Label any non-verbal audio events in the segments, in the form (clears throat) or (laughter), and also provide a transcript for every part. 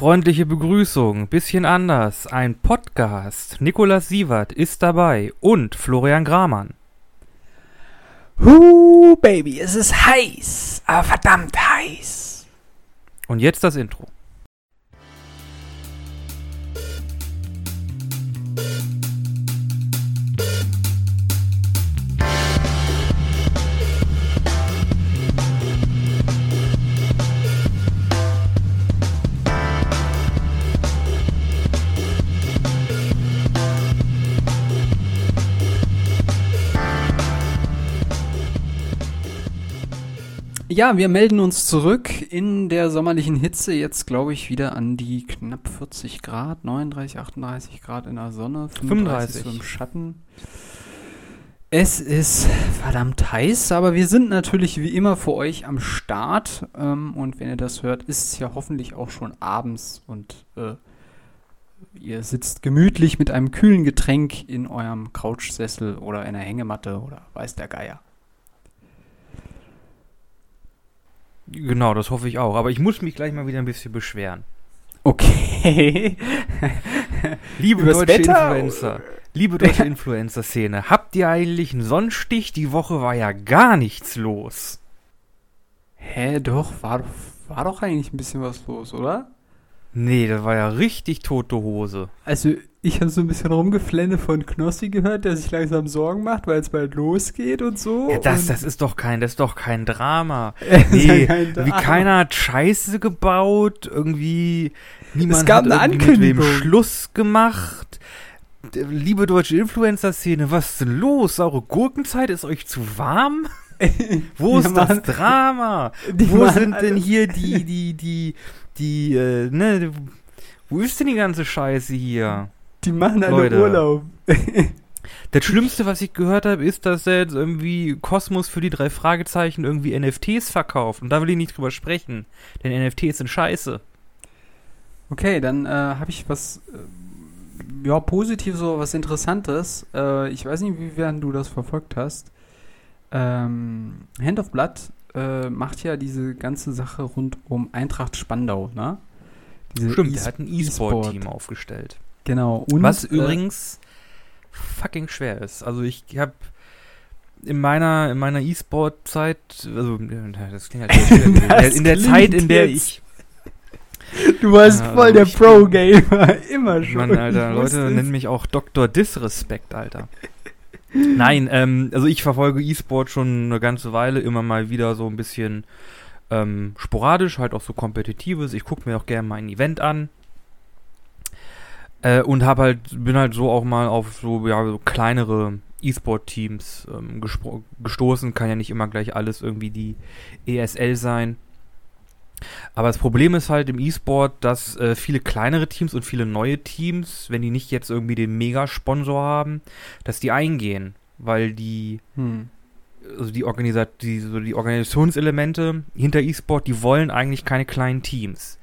Freundliche Begrüßung, bisschen anders, ein Podcast. Nikolas Sievert ist dabei und Florian Gramann. Huh, Baby, es ist heiß, aber verdammt heiß. Und jetzt das Intro. Ja, wir melden uns zurück in der sommerlichen Hitze. Jetzt glaube ich wieder an die knapp 40 Grad, 39, 38 Grad in der Sonne, 35 so im Schatten. Es ist verdammt heiß, aber wir sind natürlich wie immer für euch am Start. Ähm, und wenn ihr das hört, ist es ja hoffentlich auch schon abends und äh, ihr sitzt gemütlich mit einem kühlen Getränk in eurem Couchsessel oder in der Hängematte oder weiß der Geier. Genau, das hoffe ich auch. Aber ich muss mich gleich mal wieder ein bisschen beschweren. Okay. (laughs) Liebe Übers deutsche Wetter? Influencer, liebe deutsche (laughs) Influencer-Szene, habt ihr eigentlich einen Sonnenstich? Die Woche war ja gar nichts los. Hä, doch, war, war doch eigentlich ein bisschen was los, oder? Nee, das war ja richtig tote Hose. Also, ich habe so ein bisschen Rumgeflenne von Knossi gehört, der sich langsam Sorgen macht, weil es bald losgeht und so. Ja, das, und das ist doch kein, das ist doch kein Drama. (laughs) Nee, ja kein wie Drama. keiner hat Scheiße gebaut, irgendwie niemand Es gab hat eine irgendwie mit wem. Schluss gemacht. Liebe deutsche Influencer-Szene, was ist denn los? Saure Gurkenzeit, ist euch zu warm? (laughs) Wo ist das machen- Drama? Wo sind denn hier die, die, die, die, äh, ne, wo ist denn die ganze Scheiße hier? Die machen alle Leute. Urlaub. (laughs) Das Schlimmste, was ich gehört habe, ist, dass er jetzt irgendwie Kosmos für die drei Fragezeichen irgendwie NFTs verkauft. Und da will ich nicht drüber sprechen. Denn NFTs sind scheiße. Okay, dann äh, habe ich was, äh, ja, positiv so was Interessantes. Äh, ich weiß nicht, inwiefern du das verfolgt hast. Ähm, Hand of Blood äh, macht ja diese ganze Sache rund um Eintracht Spandau, ne? Diese Stimmt, E- er hat ein E-Sport. E-Sport-Team aufgestellt. Genau. Und, was äh, übrigens fucking schwer ist. Also ich habe in meiner in meiner E-Sport-Zeit, also äh, das klingt halt schwer. (laughs) in der, der Zeit, in der ich Du warst Ja, voll der ich- Pro-Gamer, (laughs) immer schon. Mann, Alter, Leute nennen mich auch Dr. Disrespect, Alter. Nein, ähm, also ich verfolge E-Sport schon eine ganze Weile, immer mal wieder so ein bisschen ähm, sporadisch, halt auch so kompetitives. Ich gucke mir auch gerne mal ein Event an. Äh, und hab halt, bin halt so auch mal auf so, ja, so kleinere E-Sport-Teams ähm, gestoßen. Kann ja nicht immer gleich alles irgendwie die ESL sein. Aber das Problem ist halt im E-Sport, dass äh, viele kleinere Teams und viele neue Teams, wenn die nicht jetzt irgendwie den Mega-Sponsor haben, dass die eingehen, weil die, Hm. also die, Organisa die, so die Organisationselemente hinter E-Sport, die wollen eigentlich keine kleinen Teams.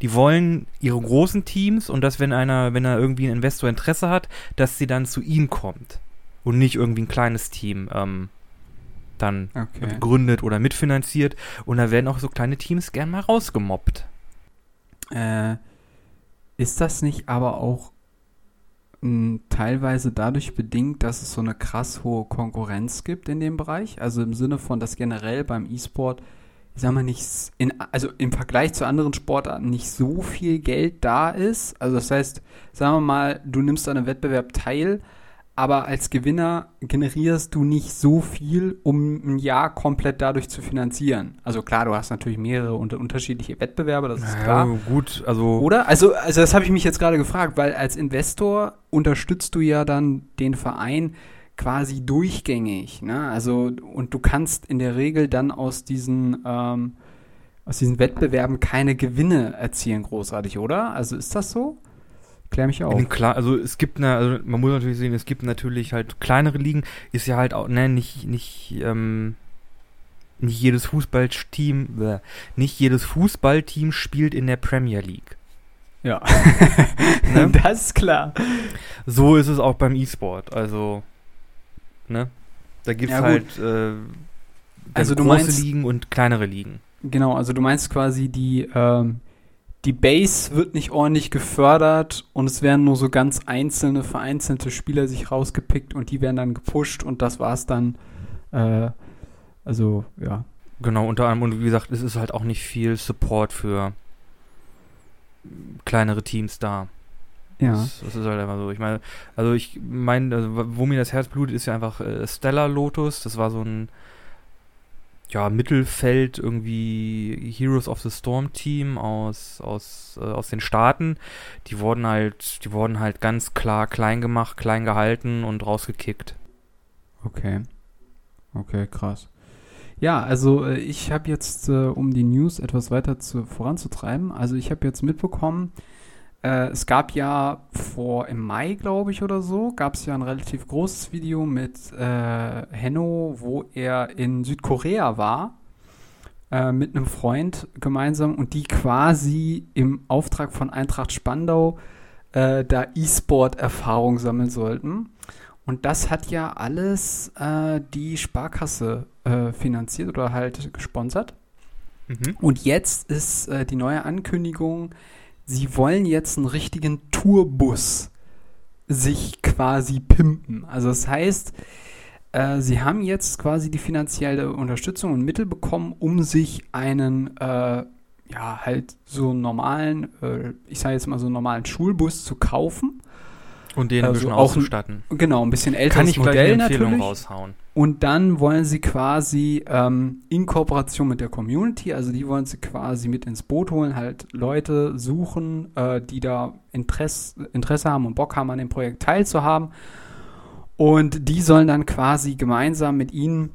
Die wollen ihre großen Teams und dass, wenn einer, wenn er irgendwie ein Investor Interesse hat, dass sie dann zu ihm kommt und nicht irgendwie ein kleines Team ähm, dann Okay. gegründet oder mitfinanziert. Und da werden auch so kleine Teams gern mal rausgemobbt. Äh, ist das nicht aber auch mh, teilweise dadurch bedingt, dass es so eine krass hohe Konkurrenz gibt in dem Bereich? Also im Sinne von, dass generell beim E-Sport, ich sag mal, nicht, in, also im Vergleich zu anderen Sportarten nicht so viel Geld da ist. Also das heißt, sagen wir mal, du nimmst an einem Wettbewerb teil, aber als Gewinner generierst du nicht so viel, um ein Jahr komplett dadurch zu finanzieren. Also klar, du hast natürlich mehrere unter unterschiedliche Wettbewerbe, das ist klar. gut, also Oder? Also, also das habe ich mich jetzt gerade gefragt, weil als Investor unterstützt du ja dann den Verein quasi durchgängig. Ne? Also, und du kannst in der Regel dann aus diesen, ähm, aus diesen Wettbewerben keine Gewinne erzielen, großartig, oder? Also ist das so? Klär mich auf. den Kla also es gibt eine, also man muss natürlich sehen, es gibt natürlich halt kleinere Ligen, ist ja halt auch, ne, nicht, nicht, ähm, nicht jedes Fußballteam, nicht jedes Fußballteam spielt in der Premier League. Ja. (laughs) Ne? Das ist klar. So ist es auch beim E-Sport, also, ne, da gibt's Ja, gut. halt, äh, Also du große meinst- Ligen und kleinere Ligen. Genau, also du meinst quasi die, ähm, die Base wird nicht ordentlich gefördert und es werden nur so ganz einzelne, vereinzelte Spieler sich rausgepickt und die werden dann gepusht und das war's dann. Äh, also, ja. Genau, unter anderem, und wie gesagt, es ist halt auch nicht viel Support für kleinere Teams da. Ja. Das, das ist halt einfach so. Ich meine, also ich meine, also, wo mir das Herz blutet, ist ja einfach äh, Stellar Lotus. Das war so ein ja, Mittelfeld irgendwie Heroes of the Storm Team aus, aus, äh, aus den Staaten. Die wurden halt, die wurden halt ganz klar klein gemacht, klein gehalten und rausgekickt. Okay. Okay, krass. Ja, also äh, ich habe jetzt, äh, um die News etwas weiter zu, voranzutreiben, also ich habe jetzt mitbekommen, äh, es gab ja vor im Mai, glaube ich, oder so, gab es ja ein relativ großes Video mit äh, Henno, wo er in Südkorea war äh, mit einem Freund gemeinsam und die quasi im Auftrag von Eintracht Spandau äh, da E-Sport-Erfahrung sammeln sollten. Und das hat ja alles äh, die Sparkasse äh, finanziert oder halt gesponsert. Mhm. Und jetzt ist äh, die neue Ankündigung, sie wollen jetzt einen richtigen Tourbus sich quasi pimpen. Also das heißt, äh, sie haben jetzt quasi die finanzielle Unterstützung und Mittel bekommen, um sich einen, äh, ja, halt so normalen, äh, ich sage jetzt mal so einen normalen Schulbus zu kaufen. Und den ein Also bisschen ein- auszustatten. Genau, ein bisschen älteres Modell natürlich. raushauen. Und dann wollen sie quasi ähm, in Kooperation mit der Community, also die wollen sie quasi mit ins Boot holen, halt Leute suchen, äh, die da Interesse, Interesse haben und Bock haben, an dem Projekt teilzuhaben. Und die sollen dann quasi gemeinsam mit ihnen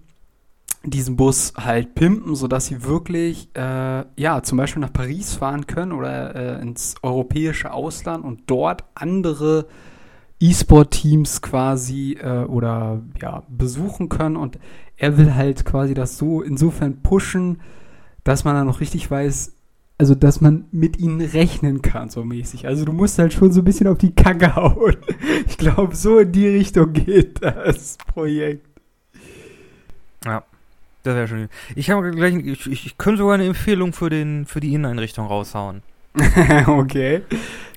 diesen Bus halt pimpen, sodass sie wirklich, äh, ja, zum Beispiel nach Paris fahren können oder äh, ins europäische Ausland und dort andere E-Sport-Teams quasi äh, oder ja, besuchen können und er will halt quasi das so insofern pushen, dass man dann noch richtig weiß, also dass man mit ihnen rechnen kann, so mäßig. Also du musst halt schon so ein bisschen auf die Kacke hauen. (laughs) Ich glaube, so in die Richtung geht das Projekt. Das wäre schön. Ich habe gleich, ich, ich, könnte sogar eine Empfehlung für den, für die Inneneinrichtung raushauen. (laughs) okay.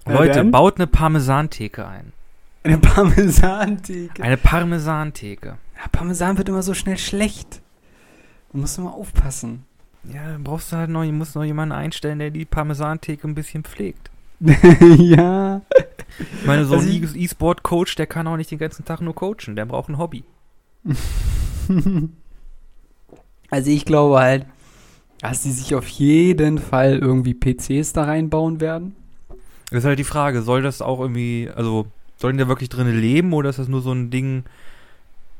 Leute, baut eine Parmesantheke ein. Eine Parmesan-Theke. Eine Parmesantheke. Ja, Parmesan wird immer so schnell schlecht. Da musst du mal aufpassen. Ja, dann brauchst du halt noch, musst noch jemanden einstellen, der die Parmesantheke ein bisschen pflegt. (laughs) ja. Ich meine, so Also ein E-Sport-Coach, der kann auch nicht den ganzen Tag nur coachen, der braucht ein Hobby. (laughs) Also ich glaube halt, dass die sich auf jeden Fall irgendwie PCs da reinbauen werden. Das ist halt die Frage, soll das auch irgendwie, also, sollen die da wirklich drin leben oder ist das nur so ein Ding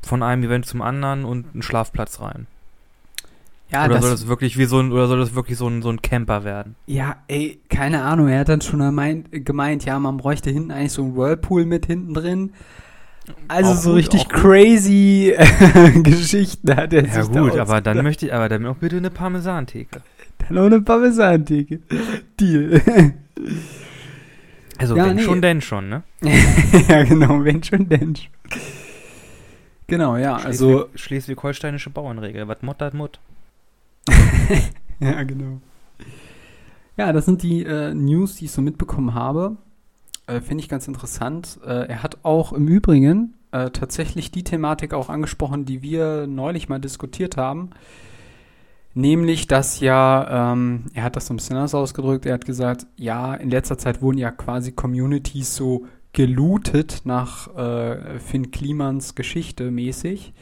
von einem Event zum anderen und ein Schlafplatz rein? Ja, oder das, soll das wirklich wie so ein, oder soll das wirklich so ein, so ein Camper werden? ja, ey, keine Ahnung. Er hat dann schon gemeint, gemeint, ja, man bräuchte hinten eigentlich so einen Whirlpool mit hinten drin. Also Auch so gut, richtig auch crazy (laughs) Geschichten hat er Ja sich da gut, aber dann möchte ich, aber dann auch bitte eine Parmesantheke. Dann noch eine Parmesan-Theke. Deal. (laughs) Also Ja, wenn nee. schon, denn schon, ne? (laughs) ja, genau, wenn schon, denn schon. Genau, ja, also, Schleswig- Schleswig-Holsteinische Bauernregel, was Mott hat Mott. (laughs) ja, genau. Ja, das sind die äh, News, die ich so mitbekommen habe. Äh, Finde ich ganz interessant. Äh, er hat auch im Übrigen äh, tatsächlich die Thematik auch angesprochen, die wir neulich mal diskutiert haben. Nämlich, dass ja, ähm, er hat das so ein bisschen anders ausgedrückt, er hat gesagt, ja, in letzter Zeit wurden ja quasi Communities so gelootet nach äh, Finn Klimans Geschichte mäßig.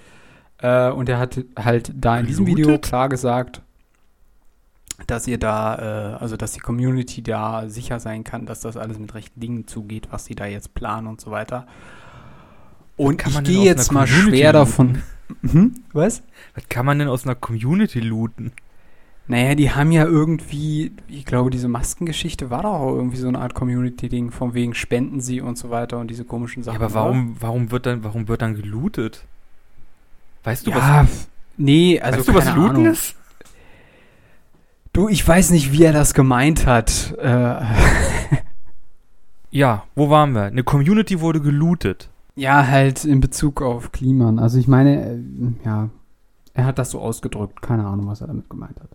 Äh, und er hat halt da in diesem Video klar gesagt, dass ihr da, äh, also dass die Community da sicher sein kann, dass das alles mit rechten Dingen zugeht, was sie da jetzt planen und so weiter. Und ich gehe jetzt mal schwer davon. Mhm, was? Was kann man denn aus einer Community looten? Naja, die haben ja irgendwie, ich glaube, diese Maskengeschichte war doch auch irgendwie so eine Art Community-Ding, von wegen spenden sie und so weiter und diese komischen Ja, Sachen. aber warum, warum wird dann, warum wird dann gelootet? Weißt du, Ja, was, nee, also weißt du, was looten Ahnung. ist? Du, ich weiß nicht, wie er das gemeint hat. Äh, Ja, wo waren wir? Eine Community wurde gelootet. Ja, halt in Bezug auf Kliman. Also ich meine, äh, ja, er hat das so ausgedrückt. Keine Ahnung, was er damit gemeint hat.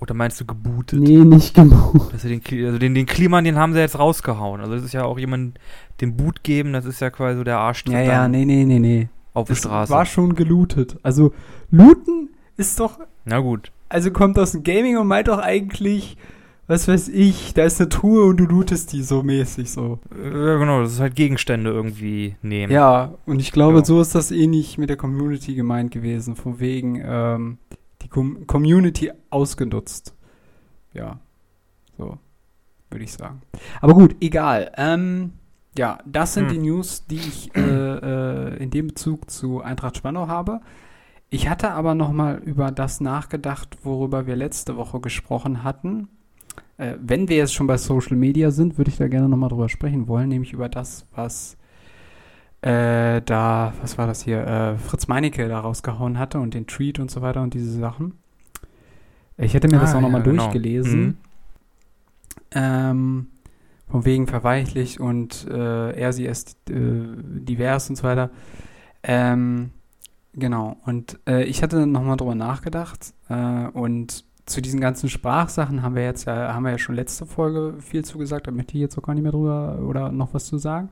Oder meinst du gebootet? Nee, nicht gebootet. Also den, also den, den Kliman, den haben sie jetzt rausgehauen. Also das ist ja auch jemand, den Boot geben, das ist ja quasi so der Arsch Ja, ja, nee, nee, nee, nee. auf der Straße. war schon gelootet. Also, looten ist doch, Na gut. also kommt aus dem Gaming und meint doch eigentlich, was weiß ich, da ist eine Truhe und du lootest die so mäßig so. Ja, genau, das ist halt Gegenstände irgendwie nehmen. Ja, und ich glaube, Ja. so ist das ähnlich mit der Community gemeint gewesen. Von wegen ähm, die Com Community ausgenutzt. Ja, so würde ich sagen. Aber gut, egal. Ähm, ja, das sind Hm. die News, die ich äh, äh, in dem Bezug zu Eintracht Spandau habe. Ich hatte aber noch mal über das nachgedacht, worüber wir letzte Woche gesprochen hatten. Äh, wenn wir jetzt schon bei Social Media sind, würde ich da gerne noch mal drüber sprechen wollen, nämlich über das, was äh, da, was war das hier, äh, Fritz Meinecke da rausgehauen hatte und den Tweet und so weiter und diese Sachen. Ich hätte mir das Ah, auch nochmal ja, genau. durchgelesen. Mhm. Ähm, von wegen verweichlicht und äh, er, sie ist äh, divers und so weiter. Ähm, genau. Und äh, ich hatte nochmal drüber nachgedacht äh, und zu diesen ganzen Sprachsachen haben wir jetzt ja, haben wir ja schon letzte Folge viel zugesagt, da möchte ich jetzt auch gar nicht mehr drüber oder noch was zu sagen.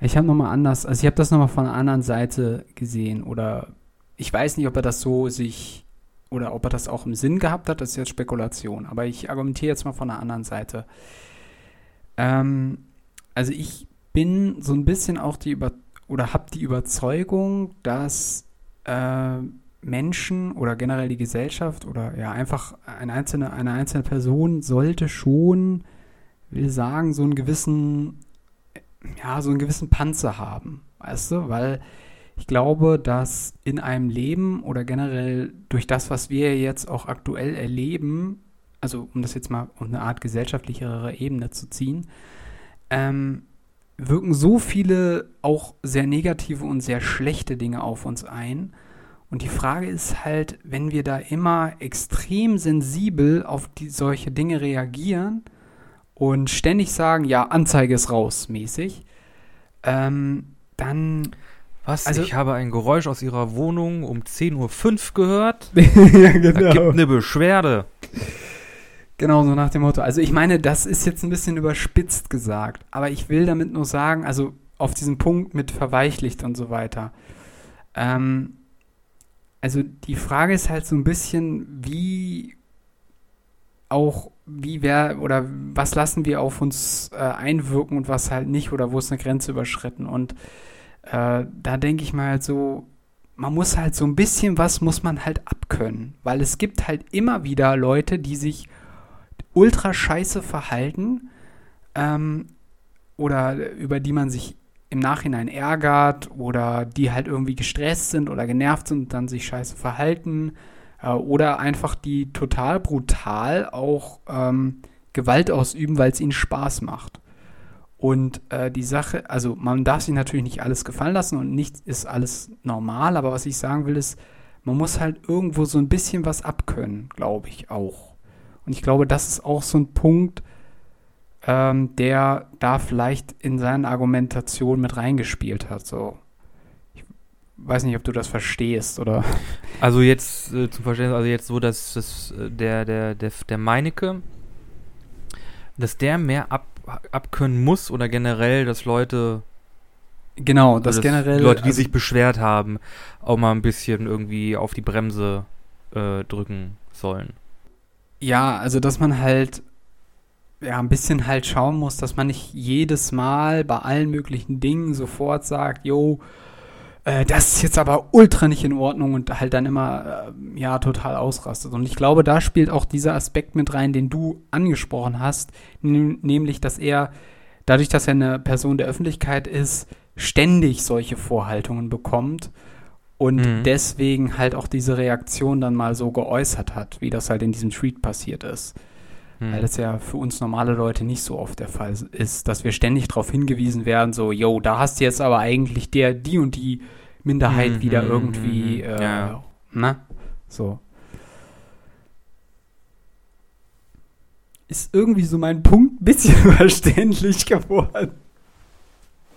Ich habe nochmal anders, also ich habe das nochmal von einer anderen Seite gesehen oder ich weiß nicht, ob er das so sich oder ob er das auch im Sinn gehabt hat, das ist jetzt Spekulation, aber ich argumentiere jetzt mal von einer anderen Seite. Ähm, also ich bin so ein bisschen auch die über oder habe die Überzeugung, dass äh, Menschen oder generell die Gesellschaft oder ja einfach eine einzelne, eine einzelne Person sollte schon, will sagen, so einen gewissen, ja, so einen gewissen Panzer haben, weißt du, weil ich glaube, dass in einem Leben oder generell durch das, was wir jetzt auch aktuell erleben, also um das jetzt mal auf eine Art gesellschaftlichere Ebene zu ziehen, ähm, wirken so viele auch sehr negative und sehr schlechte Dinge auf uns ein. Und die Frage ist halt, wenn wir da immer extrem sensibel auf die, solche Dinge reagieren und ständig sagen, ja, Anzeige ist raus, mäßig, ähm, dann Was? Also- ich habe ein Geräusch aus ihrer Wohnung um 10.05 Uhr gehört. ja, (laughs) Da gibt eine Beschwerde. Genau, so nach dem Motto. Also ich meine, das ist jetzt ein bisschen überspitzt gesagt, aber ich will damit nur sagen, also auf diesen Punkt mit verweichlicht und so weiter. Ähm, also die Frage ist halt so ein bisschen, wie auch, wie wer oder was lassen wir auf uns äh, einwirken und was halt nicht oder wo ist eine Grenze überschritten. Und äh, da denke ich mal halt so, man muss halt so ein bisschen was muss man halt abkönnen, weil es gibt halt immer wieder Leute, die sich ultra scheiße verhalten ähm, oder über die man sich im Nachhinein ärgert oder die halt irgendwie gestresst sind oder genervt sind und dann sich scheiße verhalten äh, oder einfach die total brutal auch ähm, Gewalt ausüben, weil es ihnen Spaß macht. Und äh, die Sache, also man darf sich natürlich nicht alles gefallen lassen und nicht ist alles normal, aber was ich sagen will ist, man muss halt irgendwo so ein bisschen was abkönnen, glaube ich auch. Und ich glaube, das ist auch so ein Punkt, ähm, der da vielleicht in seine Argumentation mit reingespielt hat. So. Ich weiß nicht, ob du das verstehst oder. (laughs) Also jetzt äh, zum Verständnis, also jetzt so, dass das, äh, der, der, der, der Meinecke, dass der mehr ab, abkönnen muss oder generell, dass Leute, Genau, das also dass generell. die Leute, die also, sich beschwert haben, auch mal ein bisschen irgendwie auf die Bremse äh, drücken sollen. Ja, also dass man halt ja ein bisschen halt schauen muss, dass man nicht jedes Mal bei allen möglichen Dingen sofort sagt, jo, äh, das ist jetzt aber ultra nicht in Ordnung und halt dann immer äh, ja total ausrastet. Und ich glaube, da spielt auch dieser Aspekt mit rein, den du angesprochen hast, nämlich, dass er dadurch, dass er eine Person der Öffentlichkeit ist, ständig solche Vorhaltungen bekommt und Mhm. deswegen halt auch diese Reaktion dann mal so geäußert hat, wie das halt in diesem Tweet passiert ist. Hm. Weil das ja für uns normale Leute nicht so oft der Fall ist, dass wir ständig darauf hingewiesen werden, so, yo, da hast du jetzt aber eigentlich der, die und die Minderheit Mhm, wieder mhm, irgendwie, mhm, äh, ja. ne? So. Ist irgendwie so mein Punkt ein bisschen (laughs) verständlich geworden.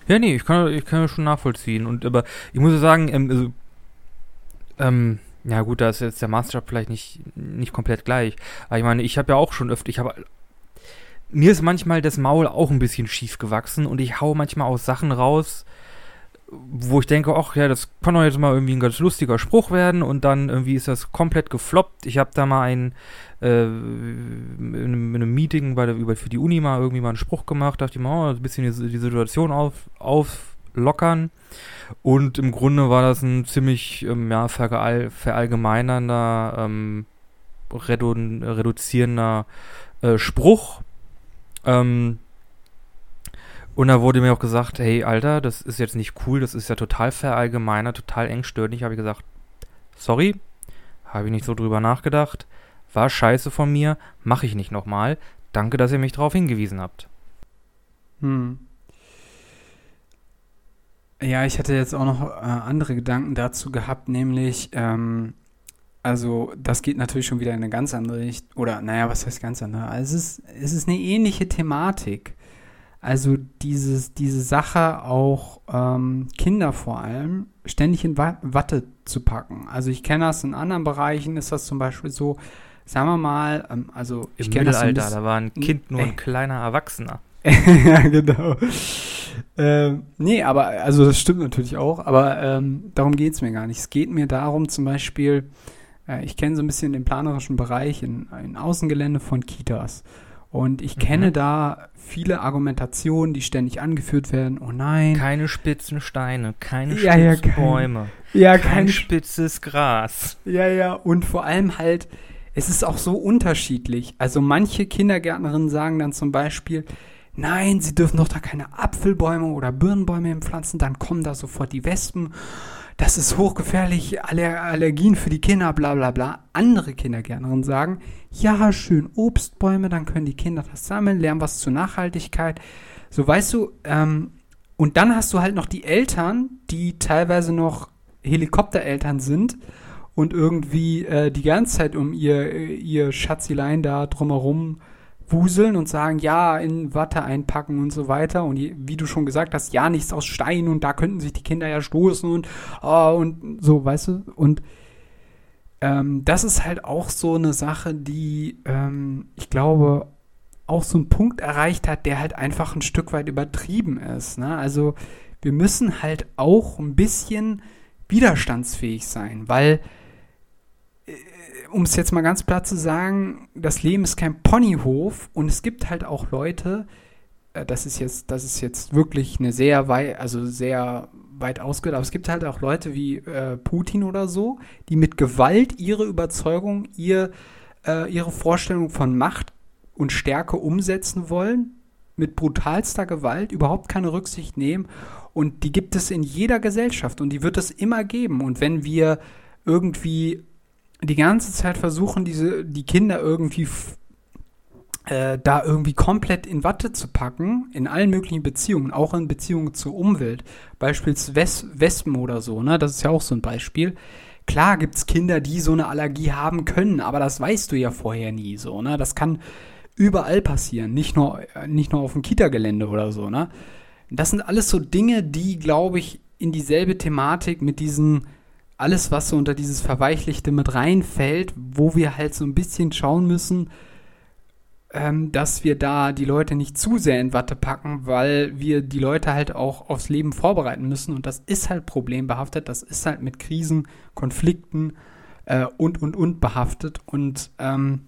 Ja, nee, ich kann, ich kann schon nachvollziehen. Und aber ich muss sagen, ähm, also, ähm, Ja, gut, da ist jetzt der Maßstab vielleicht nicht, nicht komplett gleich. Aber ich meine, ich habe ja auch schon öfter, ich habe. Mir ist manchmal das Maul auch ein bisschen schief gewachsen und ich hau manchmal aus Sachen raus, wo ich denke, ach ja, das kann doch jetzt mal irgendwie ein ganz lustiger Spruch werden und dann irgendwie ist das komplett gefloppt. Ich habe da mal ein, äh, in, einem, in einem Meeting bei der, über, für die Uni mal irgendwie mal einen Spruch gemacht, dachte ich mal, oh, ein bisschen die, die Situation auf, auflockern. Und im Grunde war das ein ziemlich ähm, ja, verall, verallgemeinernder, ähm, redu reduzierender äh, Spruch. Ähm, und da wurde mir auch gesagt, hey, Alter, das ist jetzt nicht cool, das ist ja total verallgemeiner, total engstirnig. Habe ich gesagt, sorry, habe ich nicht so drüber nachgedacht. War scheiße von mir, mache ich nicht nochmal. Danke, dass ihr mich darauf hingewiesen habt. Hm. Ja, ich hatte jetzt auch noch äh, andere Gedanken dazu gehabt, nämlich, ähm, also das geht natürlich schon wieder in eine ganz andere Richtung, oder naja, was heißt ganz andere? Also es ist, es ist eine ähnliche Thematik. Also dieses, diese Sache auch ähm, Kinder vor allem ständig in Watte zu packen. Also ich kenne das in anderen Bereichen, ist das zum Beispiel so, sagen wir mal, ähm, also ich kenne das Alter, da war ein Kind nur ein kleiner Erwachsener. (laughs) ja, genau. Ähm, nee, aber, also das stimmt natürlich auch, aber ähm, darum geht es mir gar nicht. Es geht mir darum, zum Beispiel, äh, ich kenne so ein bisschen den planerischen Bereich in, in Außengelände von Kitas. Und ich mhm. kenne da viele Argumentationen, die ständig angeführt werden. Oh nein. Keine spitzen Steine, keine ja, spitzen ja, Bäume. Ja, kein, kein spitzes Gras. Ja, ja. Und vor allem halt, es ist auch so unterschiedlich. Also manche Kindergärtnerinnen sagen dann zum Beispiel, nein, sie dürfen doch da keine Apfelbäume oder Birnenbäume pflanzen, dann kommen da sofort die Wespen das ist hochgefährlich, Aller Allergien für die Kinder, bla bla bla. Andere Kindergärtnerinnen sagen, ja, schön Obstbäume, dann können die Kinder das sammeln, lernen was zur Nachhaltigkeit. So weißt du, ähm, und dann hast du halt noch die Eltern, die teilweise noch Helikoptereltern sind und irgendwie äh, die ganze Zeit um ihr, ihr Schatzilein da drumherum äh, wuseln und sagen, ja, in Watte einpacken und so weiter. Und wie du schon gesagt hast, ja, nichts aus Stein und da könnten sich die Kinder ja stoßen und, oh, und so, weißt du? Und ähm, das ist halt auch so eine Sache, die ähm, ich glaube auch so einen Punkt erreicht hat, der halt einfach ein Stück weit übertrieben ist. Ne? Also wir müssen halt auch ein bisschen widerstandsfähig sein, weil um es jetzt mal ganz platt zu sagen, das Leben ist kein Ponyhof und es gibt halt auch Leute, äh, das ist jetzt, das ist jetzt wirklich eine sehr weit, also sehr weit ausgehört, aber es gibt halt auch Leute wie äh, Putin oder so, die mit Gewalt ihre Überzeugung, ihr, äh, ihre Vorstellung von Macht und Stärke umsetzen wollen, mit brutalster Gewalt, überhaupt keine Rücksicht nehmen. Und die gibt es in jeder Gesellschaft und die wird es immer geben. Und wenn wir irgendwie die ganze Zeit versuchen, diese, die Kinder irgendwie äh, da irgendwie komplett in Watte zu packen, in allen möglichen Beziehungen, auch in Beziehungen zur Umwelt, beispielsweise Wes Wespen oder so, ne? Das ist ja auch so ein Beispiel. Klar gibt es Kinder, die so eine Allergie haben können, aber das weißt du ja vorher nie so, ne? Das kann überall passieren, nicht nur, nicht nur auf dem Kita-Gelände oder so, ne? Das sind alles so Dinge, die, glaube ich, in dieselbe Thematik mit diesen alles, was so unter dieses Verweichlichte mit reinfällt, wo wir halt so ein bisschen schauen müssen, ähm, dass wir da die Leute nicht zu sehr in Watte packen, weil wir die Leute halt auch aufs Leben vorbereiten müssen. Und das ist halt problembehaftet, das ist halt mit Krisen, Konflikten äh, und, und, und behaftet. Und ähm,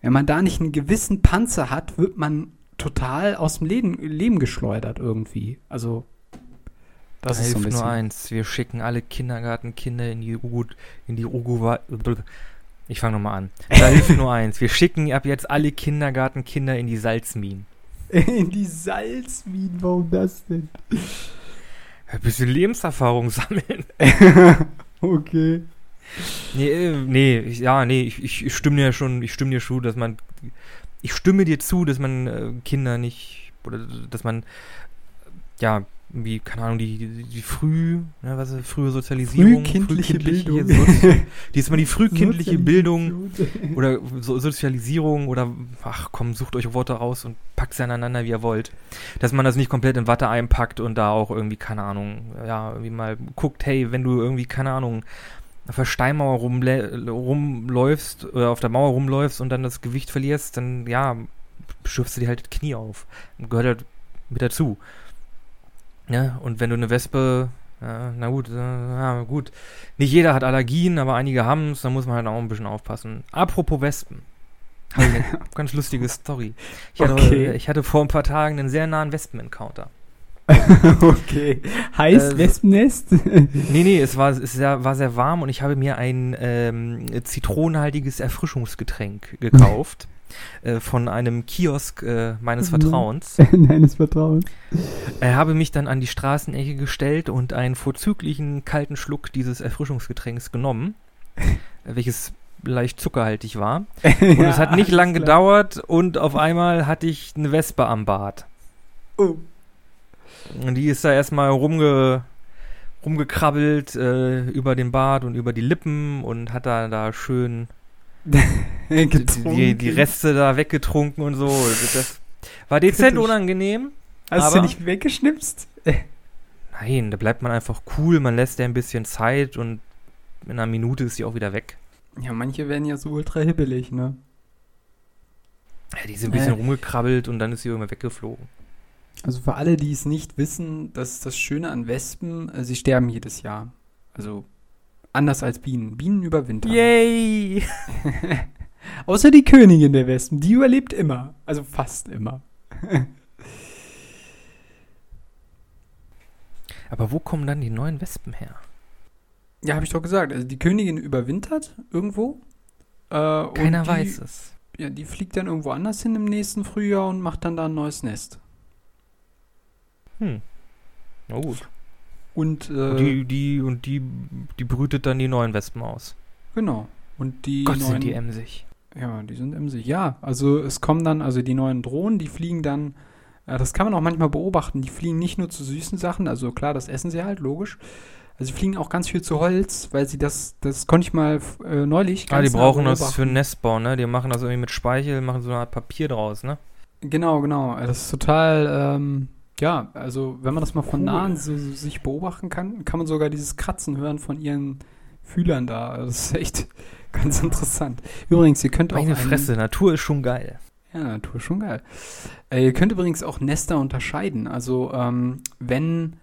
wenn man da nicht einen gewissen Panzer hat, wird man total aus dem Leben, Leben geschleudert irgendwie. Also das da ist hilft so nur eins. Wir schicken alle Kindergartenkinder in die Ugu, in die Ugu, ich fange nochmal an. Da (laughs) hilft nur eins. Wir schicken ab jetzt alle Kindergartenkinder in die Salzminen. In die Salzminen? Warum das denn? Ein bisschen Lebenserfahrung sammeln. (laughs) okay. Nee, äh, nee, ja, nee, ich, ich stimme dir schon, ich stimme dir schon, dass man, ich stimme dir zu, dass man äh, Kinder nicht, oder dass man, ja, wie, keine Ahnung, die, die, die früh, ne, was ist, frühe Sozialisierung, frühkindliche, frühkindliche Bildung. Sozi die ist mal die frühkindliche Bildung oder so Sozialisierung oder ach komm, sucht euch Worte raus und packt sie aneinander, wie ihr wollt. Dass man das nicht komplett in Watte einpackt und da auch irgendwie, keine Ahnung, ja, irgendwie mal guckt, hey, wenn du irgendwie, keine Ahnung, auf der Steinmauer rumlä- rumläufst oder auf der Mauer rumläufst und dann das Gewicht verlierst, dann ja, schürfst du dir halt das Knie auf. Gehört halt mit dazu. Ja, und wenn du eine Wespe, ja, na gut, äh, ja, gut. Nicht jeder hat Allergien, aber einige haben es, da muss man halt auch ein bisschen aufpassen. Apropos Wespen. Habe ich eine (laughs) ganz lustige Story. Ich hatte, Okay. ich hatte vor ein paar Tagen einen sehr nahen Wespen-Encounter. (laughs) okay. Heißt Äh, Wespennest? (laughs) Nee, nee, es war, es sehr, war sehr warm und ich habe mir ein ähm, zitronenhaltiges Erfrischungsgetränk gekauft. Äh, von einem Kiosk äh, meines Mhm. Vertrauens. (laughs) Deines Vertrauens. Er habe mich dann an die Straßenecke gestellt und einen vorzüglichen kalten Schluck dieses Erfrischungsgetränks genommen, (laughs) welches leicht zuckerhaltig war. (laughs) Und es hat nicht lang gedauert und auf einmal hatte ich eine Wespe am Bart. Oh. Und die ist da erstmal rumge, rumgekrabbelt äh, über den Bart und über die Lippen und hat da, da schön (laughs) die, die, Reste da weggetrunken und so. Das war dezent Kritisch. unangenehm. Hast du nicht weggeschnipst? (laughs) Nein, da bleibt man einfach cool, man lässt der ein bisschen Zeit und in einer Minute ist die auch wieder weg. Ja, manche werden ja so ultra hibbelig, ne? Ja, die sind ein bisschen Äh. rumgekrabbelt und dann ist sie irgendwann weggeflogen. Also für alle, die es nicht wissen, das ist das Schöne an Wespen, äh, sie sterben jedes Jahr. Also anders als Bienen. Bienen überwintern. Yay! (laughs) Außer die Königin der Wespen, die überlebt immer. Also fast immer. (laughs) Aber wo kommen dann die neuen Wespen her? Ja, habe ich doch gesagt. Also die Königin überwintert irgendwo. Äh, Keiner die, weiß es. Ja, die fliegt dann irgendwo anders hin im nächsten Frühjahr und macht dann da ein neues Nest. Hm. Na gut. Und, äh, Und die, die, und die, die brütet dann die neuen Wespen aus. genau. Und die Gott, neuen, sind die emsig. Ja, die sind emsig. Ja, also es kommen dann, also die neuen Drohnen, die fliegen dann, äh, das kann man auch manchmal beobachten, die fliegen nicht nur zu süßen Sachen, also klar, das essen sie halt, logisch. Also sie fliegen auch ganz viel zu Holz, weil sie das, das konnte ich mal äh, neulich Ah, die brauchen das für Nestbau, ne? Die machen das irgendwie mit Speichel, machen so eine Art Papier draus, ne? Genau, genau. Das ist total, ähm, ja, also wenn man das mal von Cool. nahen so, so sich beobachten kann, kann man sogar dieses Kratzen hören von ihren Fühlern da. Also Das ist echt (laughs) ganz interessant. Übrigens, ihr könnt auch Meine Fresse, Natur ist schon geil. Ja, Natur ist schon geil. Äh, ihr könnt übrigens auch Nester unterscheiden. Also wenn wenn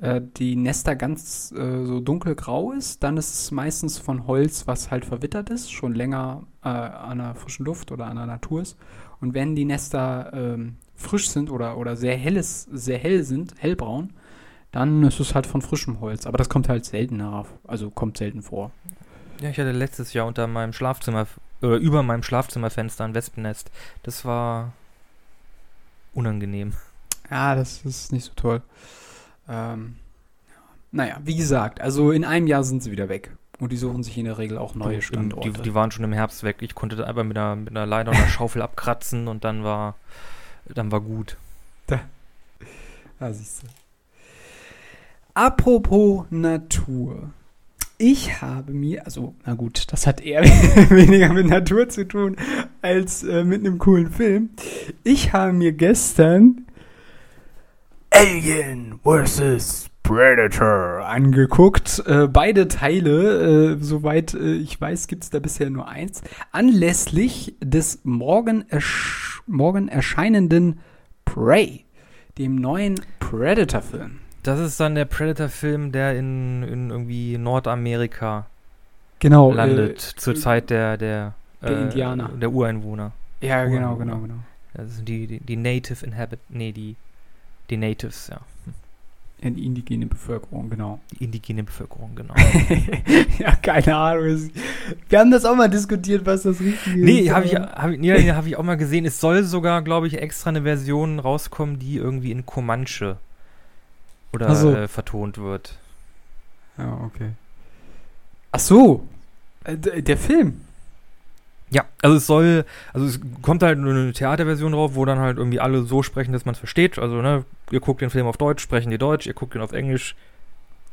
äh, die Nester ganz äh, so dunkelgrau ist, dann ist es meistens von Holz, was halt verwittert ist, schon länger äh, an der frischen Luft oder an der Natur ist. Und wenn die Nester ähm, frisch sind oder, oder sehr helles, sehr hell sind, hellbraun, dann ist es halt von frischem Holz. Aber das kommt halt selten herauf. Also kommt selten vor. Ja, ich hatte letztes Jahr unter meinem Schlafzimmer, oder über meinem Schlafzimmerfenster ein Wespennest. Das war unangenehm. Ja, das ist nicht so toll. Ähm, ja. Naja, wie gesagt, also in einem Jahr sind sie wieder weg. Und die suchen sich in der Regel auch neue Standorte. Die, die waren schon im Herbst weg. Ich konnte da einfach mit einer, mit einer Leiter und einer Schaufel abkratzen und dann war, dann war gut. (laughs) Ah, siehst du. Apropos Natur. Ich habe mir, also, na gut, das hat eher (laughs) weniger mit Natur zu tun als äh, mit einem coolen Film. Ich habe mir gestern Alien vs. Predator angeguckt. Äh, beide Teile, äh, soweit äh, ich weiß, gibt es da bisher nur eins. Anlässlich des morgen, ersch morgen erscheinenden Prey, dem neuen Predator-Film. Das ist dann der Predator-Film, der in, in irgendwie Nordamerika Genau. landet, zur Zeit der, der, äh, der Indianer. Der Ureinwohner. Äh, ja, genau, Ureinwohner. genau, genau. Das sind die, die, die Native Inhabit, nee, die, die Natives, ja. Die indigene Bevölkerung, genau. Die indigene Bevölkerung, genau. (laughs) ja, keine Ahnung. Wir haben das auch mal diskutiert, was das Richtige ist. Nee, habe ich, aber- hab, ich- nee, hab ich auch mal gesehen. Es soll sogar, glaube ich, extra eine Version rauskommen, die irgendwie in Comanche oder Ach so. äh, vertont wird. Ja, okay. Ach so. Äh, Der Film. Ja, also es soll, also es kommt halt eine Theaterversion drauf, wo dann halt irgendwie alle so sprechen, dass man es versteht. Also, ne, ihr guckt den Film auf Deutsch, sprechen die Deutsch, ihr guckt ihn auf Englisch,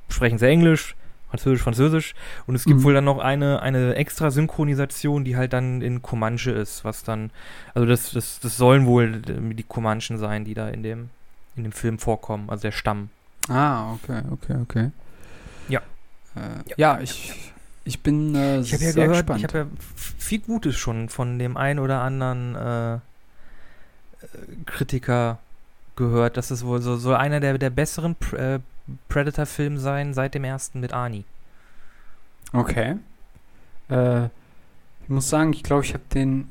sprechen sie Englisch, Französisch, Französisch. Und es gibt Mhm. wohl dann noch eine, eine extra Synchronisation, die halt dann in Comanche ist, was dann, also das, das, das sollen wohl äh, die Comanchen sein, die da in dem, in dem Film vorkommen, also der Stamm. Ah, okay, okay, okay. Ja. Äh, ja, ich, Ich bin äh, Ich habe ja sehr gehört, gespannt. ich habe ja viel Gutes schon von dem einen oder anderen äh, äh, Kritiker gehört, dass es wohl so, so einer der, der besseren Pr äh, Predator-Filme sein seit dem ersten mit Arnie. Okay. Äh, ich muss sagen, ich glaube, ich habe den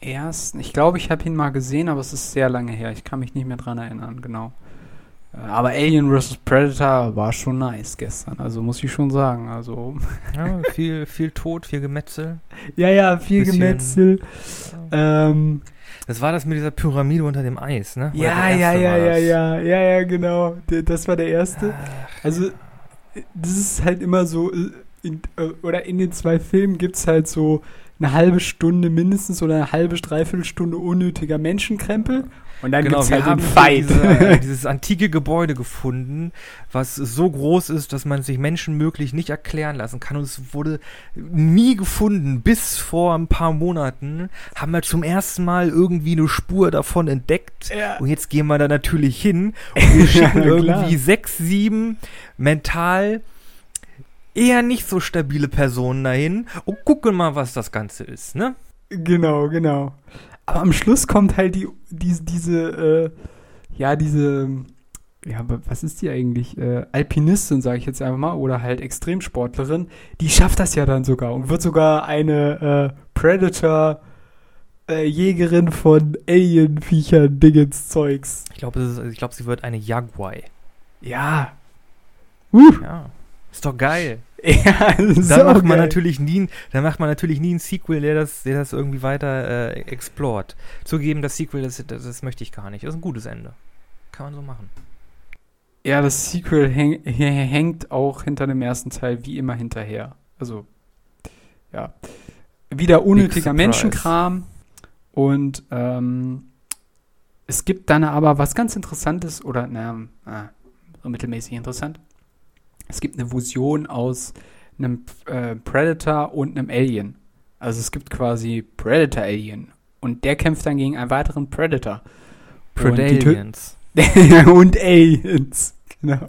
ersten, ich glaube, ich habe ihn mal gesehen, aber es ist sehr lange her. Ich kann mich nicht mehr dran erinnern, genau. Aber Alien vs. Predator war schon nice gestern, also muss ich schon sagen. Also Ja, viel, viel Tod, viel Gemetzel. (laughs) ja, ja, viel Bisschen- Gemetzel. Ähm, Das war das mit dieser Pyramide unter dem Eis, ne? Oder ja, ja, ja, ja, ja, ja, ja, genau. Das war der erste. Also, das ist halt immer so, äh, in, äh, oder in den zwei Filmen gibt es halt so eine halbe Stunde mindestens oder eine halbe, dreiviertel Stunde unnötiger Menschenkrempel. Und dann Genau, gibt es wir halt haben den Fight. Diese, äh, (laughs) dieses antike Gebäude gefunden, was so groß ist, dass man sich menschenmöglich nicht erklären lassen kann. Und es wurde nie gefunden. Bis vor ein paar Monaten haben wir zum ersten Mal irgendwie eine Spur davon entdeckt. ja. Und jetzt gehen wir da natürlich hin und wir (laughs) schicken Ja, irgendwie sechs, sieben mental eher nicht so stabile Personen dahin und gucken mal, was das Ganze ist, ne? Genau, genau. Aber am Schluss kommt halt die, die diese, äh, ja, diese, ja, wa- was ist die eigentlich? Äh, Alpinistin, sage ich jetzt einfach mal, oder halt Extremsportlerin, die schafft das ja dann sogar und wird sogar eine äh, Predator äh, Jägerin von Alien-Viechern, Dingens, Zeugs. Ich glaube, ich glaube, sie wird eine Jaguar. Ja. Uh, Ja. Ist doch geil. (laughs) ja, so Da macht man natürlich nie, da macht man natürlich nie ein Sequel, der das, der das irgendwie weiter äh, explort. Zugeben, das Sequel, das, das, das möchte ich gar nicht. Das ist ein gutes Ende. Kann man so machen. Ja, das Sequel häng, hä- hängt auch hinter dem ersten Teil wie immer hinterher. Also, ja. Wieder unnötiger. Menschenkram. Und ähm, es gibt dann aber was ganz Interessantes, oder na, na, so mittelmäßig interessant. Es gibt eine Fusion aus einem äh, Predator und einem Alien. Also es gibt quasi Predator Alien. Und der kämpft dann gegen einen weiteren Predator. Und Predaliens. (laughs) und Aliens. Genau.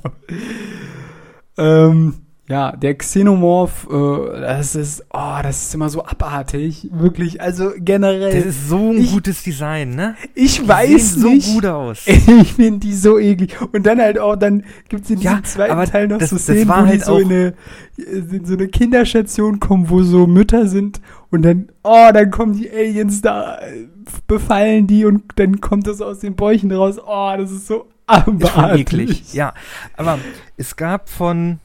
Ähm, ja, der Xenomorph, äh, das ist, oh, das ist immer so abartig. Wirklich, also generell. Das ist so ein ich- gutes Design, ne? ich Die weiß sehen nicht. so gut aus. (laughs) Ich finde die so eklig. Und dann halt auch, dann gibt es in Ja, diesem zweiten Teil noch das- so Szenen, wo die halt so auch- in eine, in so eine Kinderstation kommen, wo so Mütter sind und dann, oh, dann kommen die Aliens da, äh, befallen die und dann kommt das aus den Bäuchen raus. Oh, das ist so Ist schon abartig. eklig. Ja, aber es gab von.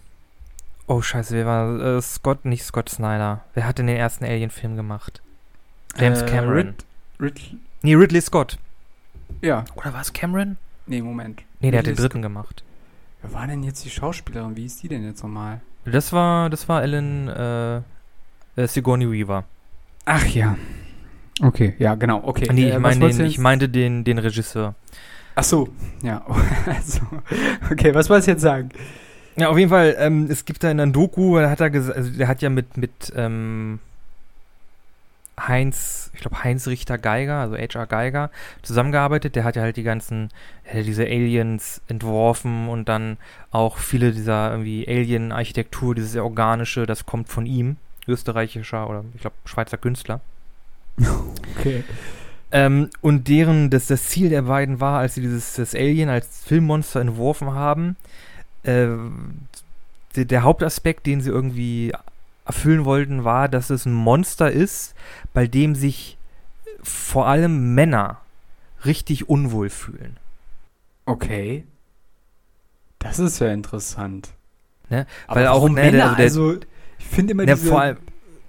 Oh, scheiße, wer war. Äh, Scott, nicht Scott Snyder. Wer hat denn den ersten Alien-Film gemacht? James Äh, Cameron. Rid, Rid, Nee, Ridley Scott. ja, Oder war es Cameron? nee, Moment. Nee, der hat den Ridley dritten gemacht. Wer war denn jetzt die Schauspielerin? Wie ist die denn jetzt nochmal? Das war, das war Ellen äh, äh, Sigourney Weaver. Ach ja. Okay, ja, genau, okay. nee, Äh, ich, was mein den, ich meinte den, den Regisseur. Ach so, ja. (laughs) Also, okay, was wolltest du jetzt sagen? Ja, auf jeden Fall, ähm, es gibt da in einem Doku, da hat er gesagt, also der hat ja mit, mit ähm, Heinz, ich glaube Heinz Richter Geiger, also HR Geiger, zusammengearbeitet. Der hat ja halt die ganzen, äh, diese Aliens entworfen und dann auch viele dieser irgendwie Alien-Architektur, dieses organische, das kommt von ihm, österreichischer oder ich glaube Schweizer Künstler. Okay. Ähm, und deren, das, das Ziel der beiden war, als sie dieses das Alien als Filmmonster entworfen haben, äh, der, der Hauptaspekt, den sie irgendwie erfüllen wollten, war, dass es ein Monster ist, bei dem sich vor allem Männer richtig unwohl fühlen. Okay. Das ist ja interessant. Ne? Weil auch, ne, der- Männer? also der- also, ich finde immer Ja, diese... vor allem,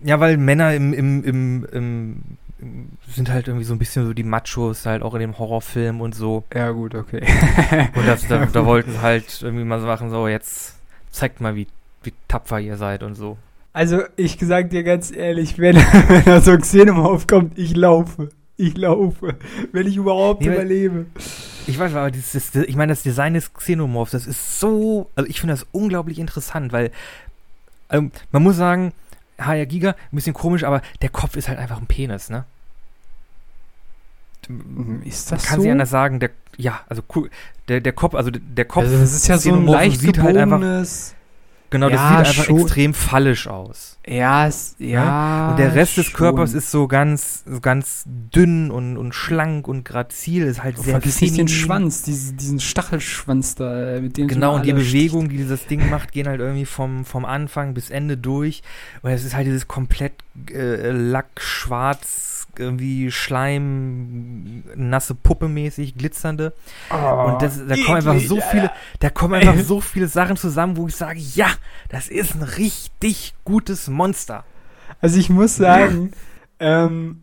ja, weil Männer im, im, im, im sind halt irgendwie so ein bisschen so die Machos, halt auch in dem Horrorfilm und so. ja, gut, okay. (laughs) Und das, da, da (laughs) wollten sie halt irgendwie mal so machen, so jetzt zeigt mal, wie, wie tapfer ihr seid und so. Also, ich sag dir ganz ehrlich, wenn, (laughs) wenn da so ein Xenomorph kommt, ich laufe. Ich laufe. Wenn ich überhaupt Nee, überlebe. Ich weiß, aber dieses, das, ich meine, das Design des Xenomorphs, das ist so, also ich finde das unglaublich interessant, weil ähm, man muss sagen, HR Giga, ein bisschen komisch, aber der Kopf ist halt einfach ein Penis, ne? Ist Man das kann so? sie anders sagen, der, ja, also der, der Kopf, also der, Kopf also, das ist ja so ein leicht sieht halt einfach, Genau, das Ja, sieht einfach schon. extrem fallisch aus. Ja, es, ja. und der Rest des schon. Körpers ist so ganz, so ganz dünn und, und schlank und grazil, ist halt Du sehr vergiss nicht den. Schwanz, diesen, diesen Stachelschwanz da, äh, mit dem Genau, und die Bewegungen, die dieses Ding macht, gehen halt irgendwie vom, vom Anfang bis Ende durch. Und es ist halt dieses komplett äh, lackschwarz, irgendwie Schleim, nasse Puppe mäßig, glitzernde. Oh, Und das, da kommen einfach so viele, da kommen einfach so viele Sachen zusammen, wo ich sage, ja, das ist ein richtig gutes Monster. Also ich muss sagen, ähm,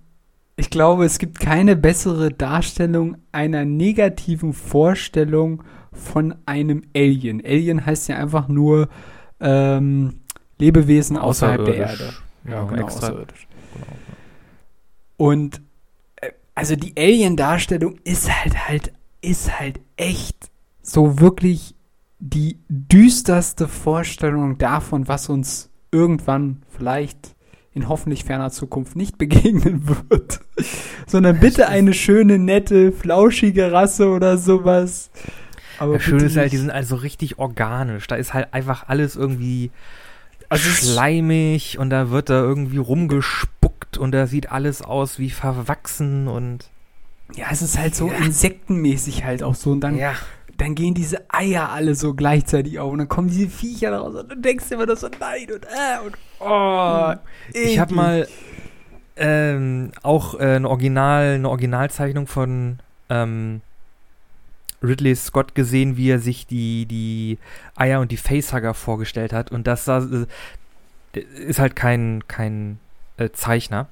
ich glaube, es gibt keine bessere Darstellung einer negativen Vorstellung von einem Alien. Alien heißt ja einfach nur ähm, Lebewesen außerhalb der Erde. Außerirdisch. Ja, genau, extra. außerirdisch. Genau. Und äh, also die Alien-Darstellung ist halt halt, ist halt echt so wirklich die düsterste Vorstellung davon, was uns irgendwann vielleicht in hoffentlich ferner Zukunft nicht (laughs) begegnen wird. Sondern bitte eine schöne, nette, flauschige Rasse oder sowas. Aber Das Schöne ist halt, die sind also richtig organisch. Da ist halt einfach alles irgendwie Also schleimig und da wird da irgendwie rumgespuckt und da sieht alles aus wie verwachsen und ja, es ist halt so Ja. insektenmäßig halt auch so. Und dann ja. dann gehen diese Eier alle so gleichzeitig auf und dann kommen diese Viecher raus und du denkst immer das so nein und äh und oh. Ich habe eklig. mal ähm, auch äh, eine Original, eine Originalzeichnung von ähm, Ridley Scott gesehen, wie er sich die, die Eier und die Facehugger vorgestellt hat. Und das sah, äh, ist halt kein, kein äh, Zeichner.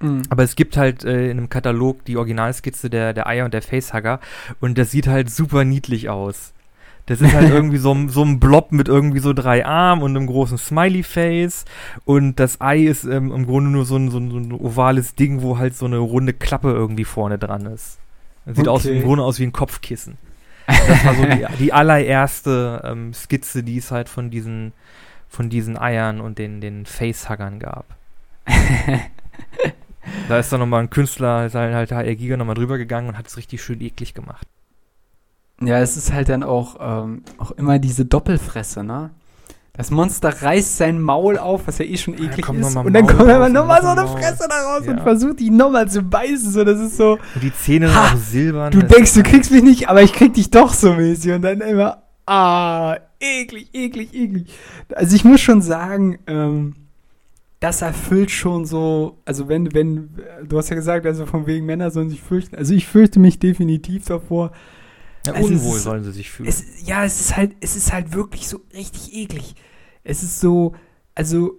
Mhm. Aber es gibt halt äh, in einem Katalog die Originalskizze der, der Eier und der Facehugger und das sieht halt super niedlich aus. Das ist halt (laughs) irgendwie so, ein- so ein Blob mit irgendwie so drei Armen und einem großen Smiley-Face und das Ei ist ähm, im Grunde nur so ein, so, ein, so ein ovales Ding, wo halt so eine runde Klappe irgendwie vorne dran ist. Das sieht aus, Okay. im Grunde aus wie ein Kopfkissen. Das war so die, (laughs) die allererste ähm, Skizze, die es halt von diesen, von diesen Eiern und den, den Facehuggern gab. (laughs) Da ist dann nochmal ein Künstler, ist halt, halt HR Giga nochmal drüber gegangen und hat es richtig schön eklig gemacht. Ja, es ist halt dann auch, ähm, auch immer diese Doppelfresse, ne? Das Monster reißt sein Maul auf, was ja eh schon Ja, eklig kommt ist. Und dann Maul kommt und nochmal so eine Maul. Fresse da raus und Ja. versucht die nochmal zu beißen. So, das ist so, Und die Zähne Ha! sind auch silbern. du denkst, du halt- kriegst mich nicht, aber ich krieg dich doch so mäßig. Und dann immer, ah, eklig, eklig, eklig. Also ich muss schon sagen, ähm, das erfüllt schon so, also wenn, wenn, du hast ja gesagt, also von wegen Männer sollen sich fürchten. Also ich fürchte mich definitiv davor. Ja, Also unwohl ist- sollen sie sich fühlen. Es, ja, es ist halt, es ist halt wirklich so richtig eklig. Es ist so, also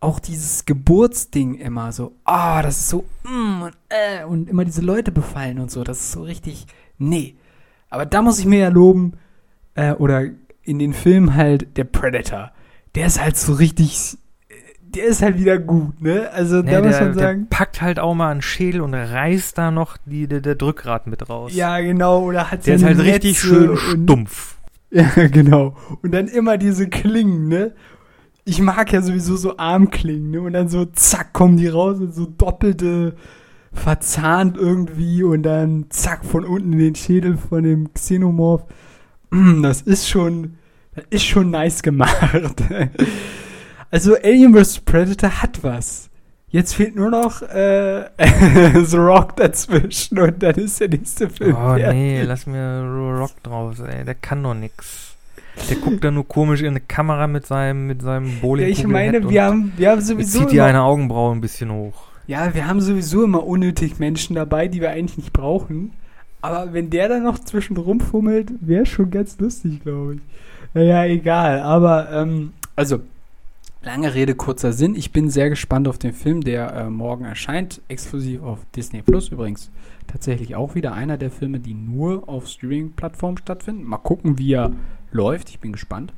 auch dieses Geburtsding immer so, ah, das ist so, mm, und, äh, und immer diese Leute befallen und so, das ist so richtig, nee. Aber da muss ich mir ja loben, äh, oder in den Filmen halt der Predator, der ist halt so richtig, der ist halt wieder gut, ne? Also da Ja, muss der, man der sagen. packt halt auch mal einen Schädel und reißt da noch die, der, der Drückrad mit raus. Ja, genau, oder hat der ist halt richtig Netze schön und- stumpf. Ja, (laughs) genau. Und dann immer diese Klingen, ne? Ich mag ja sowieso so Armklingen, ne? Und dann so zack kommen die raus und so doppelte verzahnt irgendwie und dann zack von unten in den Schädel von dem Xenomorph. (clears throat) Das ist schon, das ist schon nice gemacht. (laughs) Also Alien vs. Predator hat was. Jetzt fehlt nur noch äh, (laughs) The Rock dazwischen und dann ist der nächste Film. Oh fertig. nee, lass mir Rock draus, ey. Der kann doch nix. Der guckt da nur komisch in eine Kamera mit seinem, mit seinem bowling Ja, ich meine, wir haben, wir haben sowieso zieht dir eine Augenbraue ein bisschen hoch. ja, wir haben sowieso immer unnötig Menschen dabei, die wir eigentlich nicht brauchen. Aber wenn der dann noch zwischendrum fummelt, wäre schon ganz lustig, glaube ich. Naja, egal. Aber, ähm, also, lange Rede, kurzer Sinn. Ich bin sehr gespannt auf den Film, der äh, morgen erscheint, exklusiv auf Disney Plus. Übrigens tatsächlich auch wieder einer der Filme, die nur auf Streaming-Plattformen stattfinden. Mal gucken, wie er läuft. Ich bin gespannt.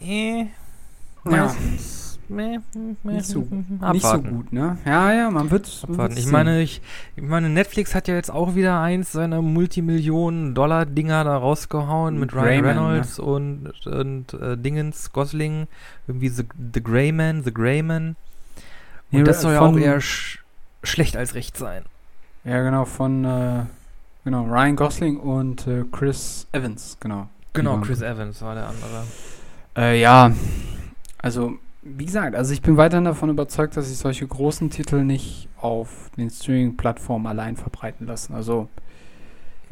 Äh, Ja. Meh, meh, Nicht so-. Nicht so gut, ne? Ja, ja, man wird Abwarten. Ich meine, ich, ich meine, Netflix hat ja jetzt auch wieder eins seiner Multimillionen-Dollar-Dinger da rausgehauen mit Ryan Greyman, Reynolds und, und äh, Dingens, Gosling, irgendwie The, The Greyman, The Greyman. Und Ja, das soll ja auch eher sch schlecht als recht sein. Ja, genau, von äh, genau, Ryan Gosling und äh, Chris Evans, genau. Genau. Chris Evans war der andere. Äh, ja, also wie gesagt, also ich bin weiterhin davon überzeugt, dass sich solche großen Titel nicht auf den Streaming-Plattformen allein verbreiten lassen. Also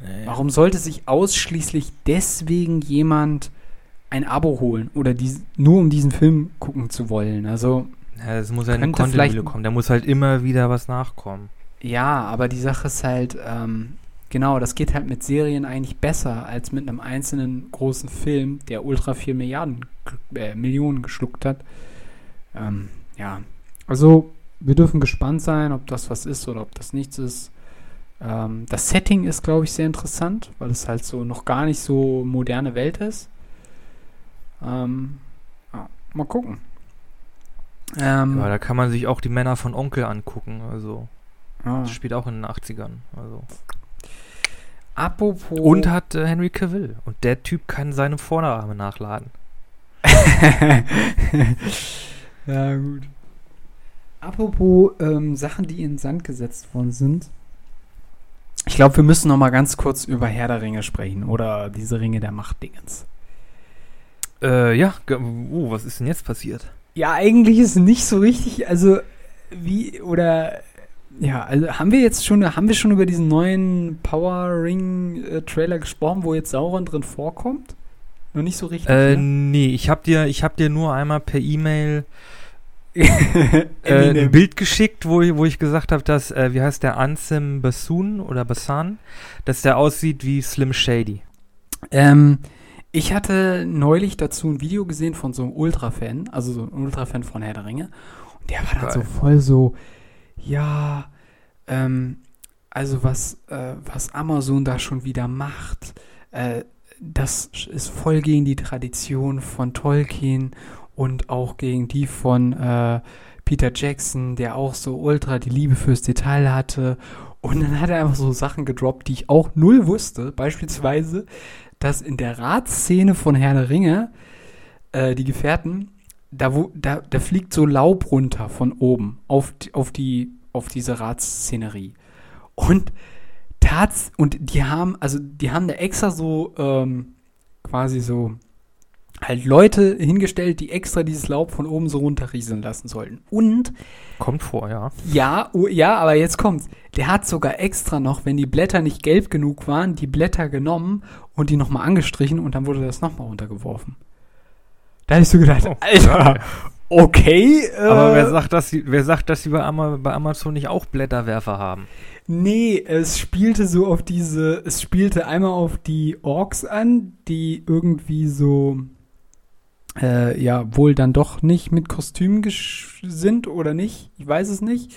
Nee. warum sollte sich ausschließlich deswegen jemand ein Abo holen oder dies, nur um diesen Film gucken zu wollen? Also Ja, das muss ja eine vielleicht- kommen. Da muss halt immer wieder was nachkommen. ja, aber die Sache ist halt, ähm, genau, das geht halt mit Serien eigentlich besser als mit einem einzelnen großen Film, der ultra viel Milliarden, äh, Millionen geschluckt hat. Ähm, ja, also wir dürfen gespannt sein, ob das was ist oder ob das nichts ist. Ähm, das Setting ist, glaube ich, sehr interessant, weil es halt so noch gar nicht so moderne Welt ist. Ähm, ja, mal gucken. Ähm, Aber da kann man sich auch die Männer von Onkel angucken. Also, ja. das spielt auch in den 80ern. Also. Apropos. Und hat äh, Henry Cavill. Und der Typ kann seine Vorderarme nachladen. (laughs) (laughs) ja, gut. Apropos ähm, Sachen, die in den Sand gesetzt worden sind. Ich glaube, wir müssen noch mal ganz kurz über Herr der Ringe sprechen oder diese Ringe der Macht-Dingens. Äh, ja. Oh, was ist denn jetzt passiert? Ja, eigentlich ist nicht so richtig, also wie oder ja, also haben wir jetzt schon haben wir schon über diesen neuen Power Ring äh, Trailer gesprochen, wo jetzt Sauron drin vorkommt? Noch nicht so richtig. Äh, ne? nee, ich hab dir, ich hab dir nur einmal per E-Mail (laughs) äh, ein Bild geschickt, wo ich, wo ich gesagt habe, dass, äh, wie heißt der, Ansem Bassoon oder Bassan, dass der aussieht wie Slim Shady. Ähm, ich hatte neulich dazu ein Video gesehen von so einem Ultra-Fan, also so ein Ultra-Fan von Herr der Ringe. Und der war dann Geil. so voll so, ja, ähm, also was, äh, was Amazon da schon wieder macht, äh, das ist voll gegen die Tradition von Tolkien und auch gegen die von äh, Peter Jackson, der auch so ultra die Liebe fürs Detail hatte. Und dann hat er einfach so Sachen gedroppt, die ich auch null wusste. Beispielsweise, dass in der Ratsszene von Herr der Ringe, äh, die Gefährten, da, wo, da, da fliegt so Laub runter von oben auf, auf, die, auf diese Ratsszenerie. Und tats und die haben, also die haben da extra so ähm, quasi so halt Leute hingestellt, die extra dieses Laub von oben so runterrieseln lassen sollten. Und Kommt vor, ja. ja, oh, ja, aber jetzt kommt's. Der hat sogar extra noch, wenn die Blätter nicht gelb genug waren, die Blätter genommen und die nochmal angestrichen und dann wurde das nochmal runtergeworfen. Da ich so gedacht, Oh, Alter, okay. Äh, Aber wer sagt, dass sie, wer sagt, dass sie bei, Ama bei Amazon nicht auch Blätterwerfer haben? Nee, es spielte so auf diese, es spielte einmal auf die Orks an, die irgendwie so, äh, ja, wohl dann doch nicht mit Kostüm gesch- sind oder nicht, ich weiß es nicht.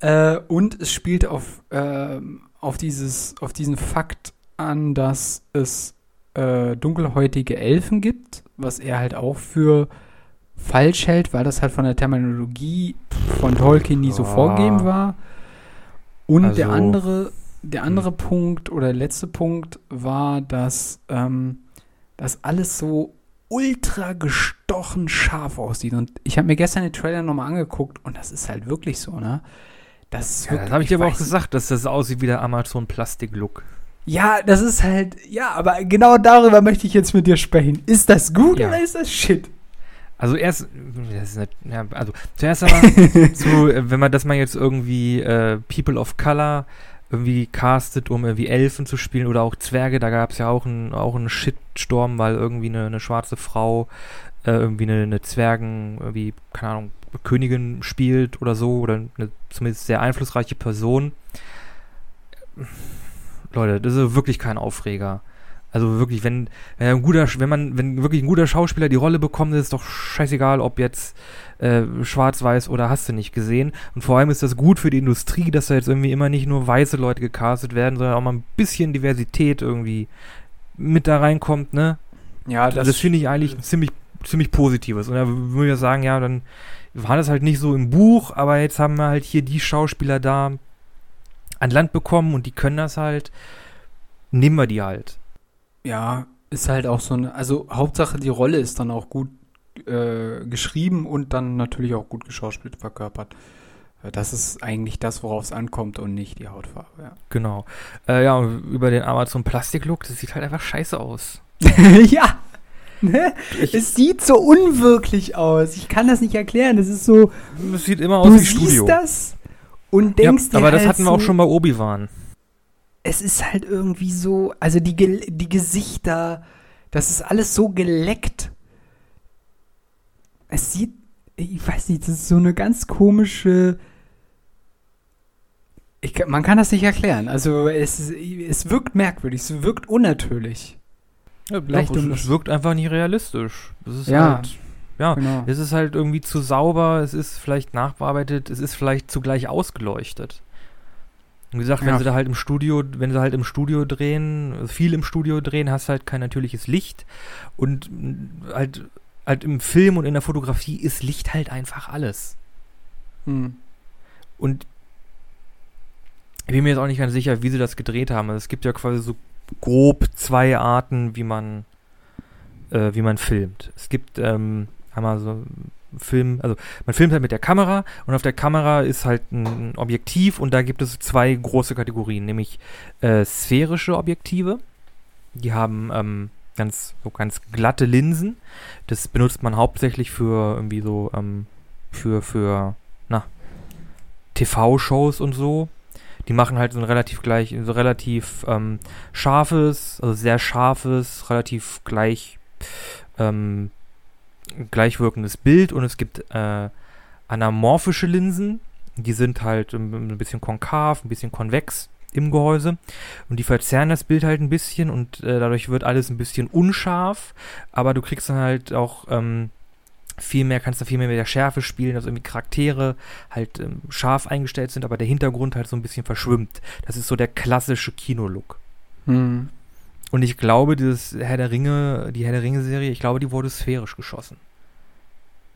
Äh, und es spielt auf, ähm, auf dieses, auf diesen Fakt an, dass es äh, dunkelhäutige Elfen gibt, was er halt auch für falsch hält, weil das halt von der Terminologie von Tolkien nie so vorgegeben war. Und der Also- andere, der andere Punkt oder der letzte Punkt war, dass ähm, das alles so ultra gestochen scharf aussieht. Und ich habe mir gestern den Trailer nochmal angeguckt und das ist halt wirklich so, ne? Das ist Ja, wirklich, das habe ich dir aber auch gesagt, dass das aussieht wie der Amazon Plastik-Look. ja, das ist halt, ja, aber genau darüber möchte ich jetzt mit dir sprechen. Ist das gut Ja. oder ist das Shit? Also erst, das ist nicht, ja, also zuerst einmal (laughs) zu, äh, wenn man das mal jetzt irgendwie äh, People of Color irgendwie castet, um irgendwie Elfen zu spielen oder auch Zwerge, da gab es ja auch einen auch einen Shitstorm, weil irgendwie eine, eine schwarze Frau äh, irgendwie eine, eine Zwergen, irgendwie, keine Ahnung, Königin spielt oder so, oder eine zumindest sehr einflussreiche Person. Leute, das ist wirklich kein Aufreger. Also wirklich, wenn, wenn ein guter, wenn man, wenn wirklich ein guter Schauspieler die Rolle bekommt, ist es doch scheißegal, ob jetzt äh, schwarz-weiß oder hast du nicht gesehen. Und vor allem ist das gut für die Industrie, dass da jetzt irgendwie immer nicht nur weiße Leute gecastet werden, sondern auch mal ein bisschen Diversität irgendwie mit da reinkommt, ne? Ja, Das, finde ich eigentlich ziemlich, ziemlich Positives. Und da würde ich sagen, ja, dann war das halt nicht so im Buch, aber jetzt haben wir halt hier die Schauspieler da an Land bekommen und die können das halt. Nehmen wir die halt. Ja, ist halt auch so eine, also Hauptsache die Rolle ist dann auch gut äh, geschrieben und dann natürlich auch gut geschauspielt verkörpert. Äh, Das ist eigentlich das, worauf es ankommt und nicht die Hautfarbe, ja. Genau. Äh, ja, und über den Amazon Plastik-Look, das sieht halt einfach scheiße aus. (laughs) ja, Ne? Es sieht so unwirklich aus. Ich kann das nicht erklären. Es ist so. Es sieht immer aus du wie Studio. das und denkst ja, dir aber das halt hatten wir auch schon bei Obi-Wan. Es ist halt irgendwie so, also die, die Gesichter, das ist alles so geleckt. Es sieht, ich weiß nicht, das ist so eine ganz komische. Ich, man kann das nicht erklären. Also es, es wirkt merkwürdig, es wirkt unnatürlich. Ja, Vielleicht doch, es, es wirkt einfach nicht realistisch. Ja. halt, ja, Genau. es ist halt irgendwie zu sauber, es ist vielleicht nachbearbeitet, es ist vielleicht zugleich ausgeleuchtet. Und wie gesagt, wenn Ja. sie da halt im Studio, wenn sie halt im Studio drehen, viel im Studio drehen, hast du halt kein natürliches Licht und mh, halt halt im Film und in der Fotografie ist Licht halt einfach alles. Hm. Und ich bin mir jetzt auch nicht ganz sicher, wie sie das gedreht haben. Also es gibt ja quasi so grob zwei Arten, wie man, äh, wie man filmt. Es gibt ähm, einmal so Film, also man filmt halt mit der Kamera und auf der Kamera ist halt ein Objektiv und da gibt es zwei große Kategorien, nämlich äh, sphärische Objektive. Die haben ähm, ganz so ganz glatte Linsen. Das benutzt man hauptsächlich für irgendwie so ähm, für für na TV-Shows und so. Die machen halt so ein relativ gleich, so relativ ähm, scharfes, also sehr scharfes, relativ gleich ähm, gleichwirkendes Bild und es gibt äh, anamorphische Linsen, die sind halt ähm, ein bisschen konkav, ein bisschen konvex im Gehäuse und die verzerren das Bild halt ein bisschen und äh, dadurch wird alles ein bisschen unscharf, aber du kriegst dann halt auch ähm, viel mehr, kannst da viel mehr mit der Schärfe spielen, dass irgendwie Charaktere halt ähm, scharf eingestellt sind, aber der Hintergrund halt so ein bisschen verschwimmt. Das ist so der klassische Kinolook. Hm. Und ich glaube, dieses Herr der Ringe, die Herr der Ringe-Serie, ich glaube, die wurde sphärisch geschossen.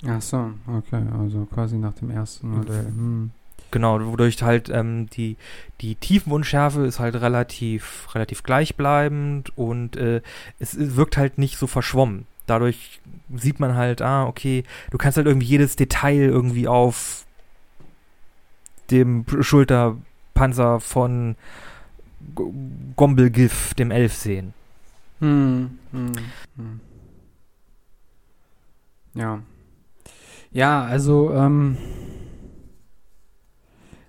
Ach so, okay, also quasi nach dem ersten Modell. Hm. Genau, wodurch halt ähm, die, die Tiefenunschärfe ist halt relativ, relativ gleichbleibend und äh, es, es wirkt halt nicht so verschwommen. Dadurch sieht man halt, ah, okay, du kannst halt irgendwie jedes Detail irgendwie auf dem Schulterpanzer von G- Gombelgif, dem Elf sehen. Hm. Hm. Hm. Ja. Ja, also, ähm,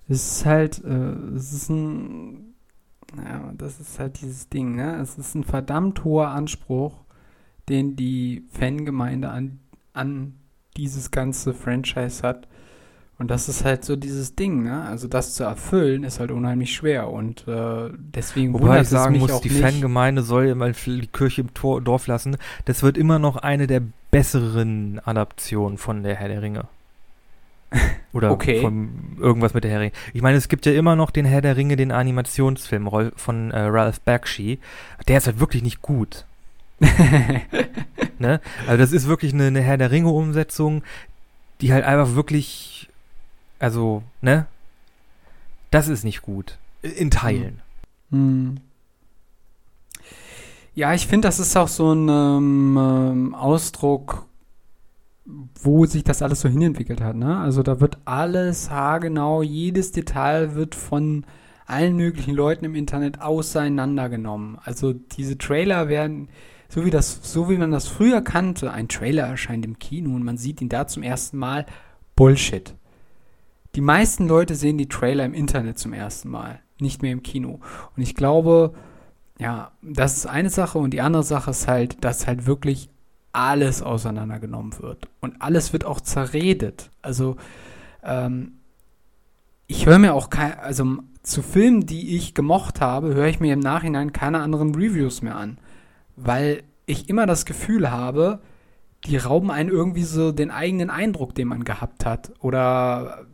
es ist halt, äh, es ist ein, ja, das ist halt dieses Ding, ne? Es ist ein verdammt hoher Anspruch, den die Fangemeinde an, an dieses ganze Franchise hat. Und das ist halt so dieses Ding, ne? Also das zu erfüllen ist halt unheimlich schwer und äh, deswegen Wobei ich sagen muss, die nicht. Fangemeinde soll ja mal die Kirche im Tor, Dorf lassen. Das wird immer noch eine der besseren Adaptionen von der Herr der Ringe. (laughs) Oder Okay. von irgendwas mit der Herr der Ringe. Ich meine, es gibt ja immer noch den Herr der Ringe, den Animationsfilm von äh, Ralph Bakshi. Der ist halt wirklich nicht gut. (laughs) Ne? Also das ist wirklich eine, eine Herr der Ringe-Umsetzung, die halt einfach wirklich, also, ne? Das ist nicht gut. In Teilen. Hm. Ja, ich finde, das ist auch so ein ähm, ähm, Ausdruck, wo sich das alles so hinentwickelt hat. Ne? Also da wird alles haargenau, jedes Detail wird von allen möglichen Leuten im Internet auseinandergenommen. Also diese Trailer werden, so wie das, so wie man das früher kannte, ein Trailer erscheint im Kino und man sieht ihn da zum ersten Mal. Bullshit. Die meisten Leute sehen die Trailer im Internet zum ersten Mal, nicht mehr im Kino. Und ich glaube, ja, das ist eine Sache und die andere Sache ist halt, dass halt wirklich alles auseinandergenommen wird. Und alles wird auch zerredet. Also, ähm, ich höre mir auch kein, also zu Filmen, die ich gemocht habe, höre ich mir im Nachhinein keine anderen Reviews mehr an. Weil ich immer das Gefühl habe, die rauben einen irgendwie so den eigenen Eindruck, den man gehabt hat. Oder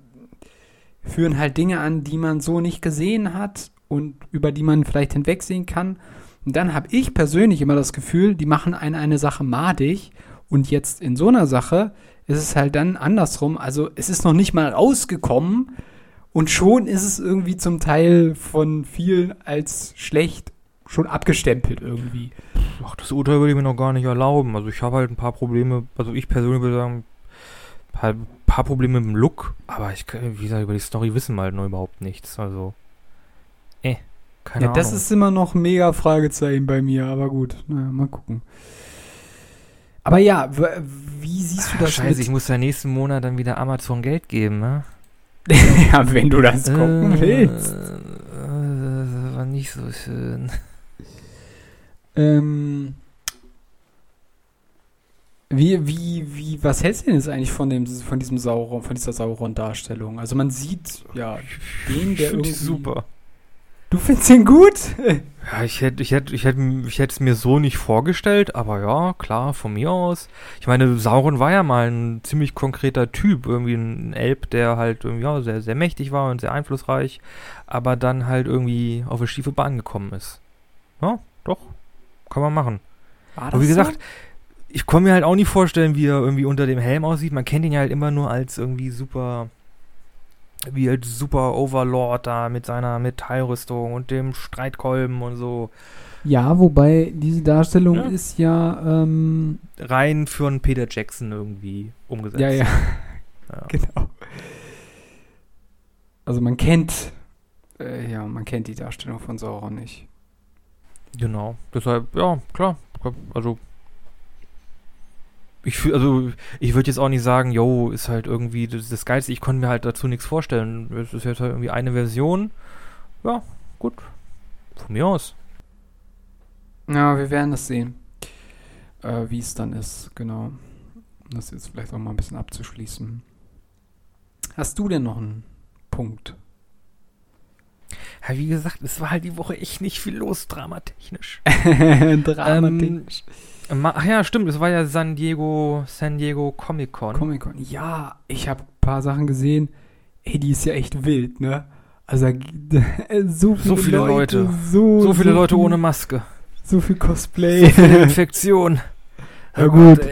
führen halt Dinge an, die man so nicht gesehen hat und über die man vielleicht hinwegsehen kann. Und dann habe ich persönlich immer das Gefühl, die machen eine, eine Sache madig und jetzt in so einer Sache ist es halt dann andersrum. Also es ist noch nicht mal rausgekommen und schon ist es irgendwie zum Teil von vielen als schlecht schon abgestempelt irgendwie. Ach, das Urteil würde ich mir noch gar nicht erlauben. Also ich habe halt ein paar Probleme, also ich persönlich würde sagen, halt paar Probleme mit dem Look, aber ich, wie gesagt, über die Story wissen wir halt noch überhaupt nichts. Also, eh, keine ja, Ahnung. das ist immer noch mega Fragezeichen bei mir, aber gut, naja, mal gucken. Aber ja, wie siehst du das? Ach, scheiße, ich muss ja nächsten Monat dann wieder Amazon Geld geben, ne? (laughs) ja, wenn du das gucken äh, willst. Das war nicht so schön. Ähm, wie, wie, wie, was hältst du denn jetzt eigentlich von dem, von diesem Sauron, von dieser Sauron-Darstellung? Also man sieht, ja, den, der irgendwie. super. Du findest ihn gut? (laughs) Ja, ich hätte, ich hätte, ich hätte, ich hätte es mir so nicht vorgestellt, aber ja, klar, von mir aus. Ich meine, Sauron war ja mal ein ziemlich konkreter Typ, irgendwie ein Elb, der halt irgendwie ja, sehr, sehr mächtig war und sehr einflussreich, aber dann halt irgendwie auf eine schiefe Bahn gekommen ist. Ja, doch, kann man machen. War das aber wie gesagt, so? Ich kann mir halt auch nicht vorstellen, wie er irgendwie unter dem Helm aussieht. Man kennt ihn ja halt immer nur als irgendwie super, wie halt super Overlord da mit seiner Metallrüstung und dem Streitkolben und so. Ja, wobei diese Darstellung ja. ist ja ähm rein für einen Peter Jackson irgendwie umgesetzt. Ja, ja. ja. (laughs) genau. Also man kennt, äh, ja, man kennt die Darstellung von Sauron nicht. Genau. Deshalb, ja, klar. Also ich fühl, also ich würde jetzt auch nicht sagen, yo, ist halt irgendwie das, das Geilste. Ich konnte mir halt dazu nichts vorstellen. Es ist jetzt halt irgendwie eine Version. Ja, gut. Von mir aus. Ja, wir werden das sehen. Äh, wie es dann ist, genau. Das jetzt vielleicht auch mal ein bisschen abzuschließen. Hast du denn noch einen Punkt? Ja, wie gesagt, es war halt die Woche echt nicht viel los, dramatechnisch. (laughs) dramatechnisch. Ähm, Ach ja, stimmt, es war ja San Diego, San Diego Comic Con. Comic Con, ja, ich habe ein paar Sachen gesehen. Ey, die ist ja echt wild, ne? Also (laughs) so viele, so viele Leute, Leute. So, so, viele so Leute viel, ohne Maske. So viel Cosplay. So viele (laughs) Infektionen. Ja gut. Gott,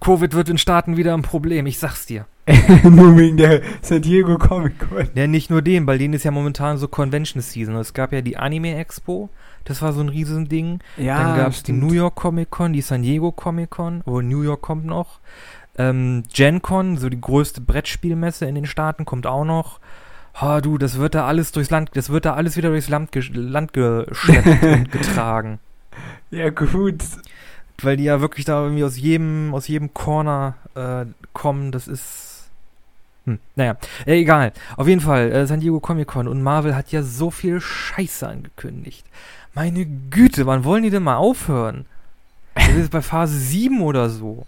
Covid wird in Staaten wieder ein Problem, ich sag's dir. (laughs) nur wegen der San Diego Comic Con. Ja, nicht nur dem, weil denen ist ja momentan so Convention Season. Es gab ja die Anime Expo das war so ein Riesending. Ja, Dann gab es die New York Comic Con, die San Diego Comic Con, wo New York kommt noch. Ähm, Gen Con, so die größte Brettspielmesse in den Staaten, kommt auch noch. Oh, du, das wird da alles durchs Land, das wird da alles wieder durchs Land, ge Land geschleppt und (laughs) getragen. Ja, gut. Weil die ja wirklich da irgendwie aus jedem, aus jedem Corner äh, kommen, das ist. Hm, naja, ja, egal. Auf jeden Fall, äh, San Diego Comic Con und Marvel hat ja so viel Scheiße angekündigt. Meine Güte, wann wollen die denn mal aufhören? Das ist bei Phase (laughs) 7 oder so.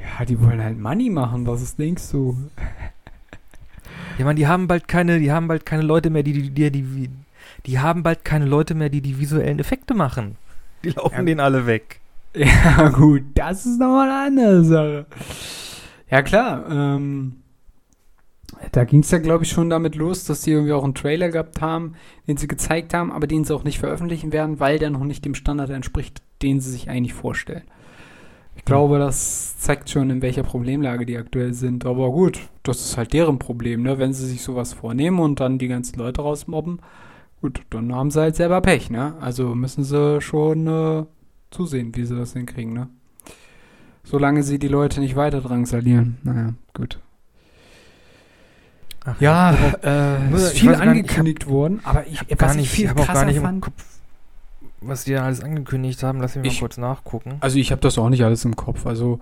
Ja, die wollen halt Money machen, was ist, denkst du? Ja, man, die haben bald keine, die haben bald keine Leute mehr, die die, die, die, die haben bald keine Leute mehr, die die visuellen Effekte machen. Die laufen ja. denen alle weg. (laughs) Ja, gut, das ist nochmal eine andere Sache. Ja, klar, ähm, da ging es ja, glaube ich, schon damit los, dass sie irgendwie auch einen Trailer gehabt haben, den sie gezeigt haben, aber den sie auch nicht veröffentlichen werden, weil der noch nicht dem Standard entspricht, den sie sich eigentlich vorstellen. Ich glaube, das zeigt schon, in welcher Problemlage die aktuell sind. Aber gut, das ist halt deren Problem, ne? Wenn sie sich sowas vornehmen und dann die ganzen Leute rausmobben, gut, dann haben sie halt selber Pech, ne? Also müssen sie schon äh, zusehen, wie sie das hinkriegen, ne? Solange sie die Leute nicht weiter drangsalieren. Naja, gut. Ach, ja, äh, ist viel angekündigt nicht, worden, aber ich, ich gar nicht, viel ich habe auch gar nicht im Kopf, was die da alles angekündigt haben. Lass mich ich, mal kurz nachgucken. Also ich habe das auch nicht alles im Kopf. Also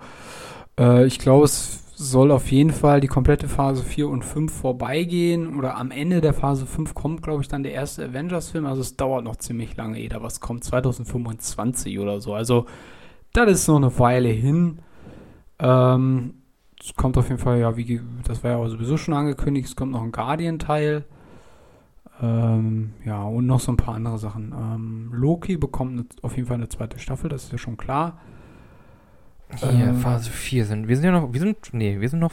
äh, ich glaube, es soll auf jeden Fall die komplette Phase 4 und 5 vorbeigehen oder am Ende der Phase 5 kommt, glaube ich, dann der erste Avengers-Film. Also es dauert noch ziemlich lange, ehe da was kommt. 2025 oder so. Also das ist noch eine Weile hin. Ähm, es kommt auf jeden Fall, ja, wie, das war ja sowieso schon angekündigt, es kommt noch ein Guardian-Teil. Ähm, ja, und noch so ein paar andere Sachen. Ähm, Loki bekommt eine, auf jeden Fall eine zweite Staffel, das ist ja schon klar. Hier, äh, Phase 4 sind. Wir sind ja noch. Wir sind. Nee, wir sind noch.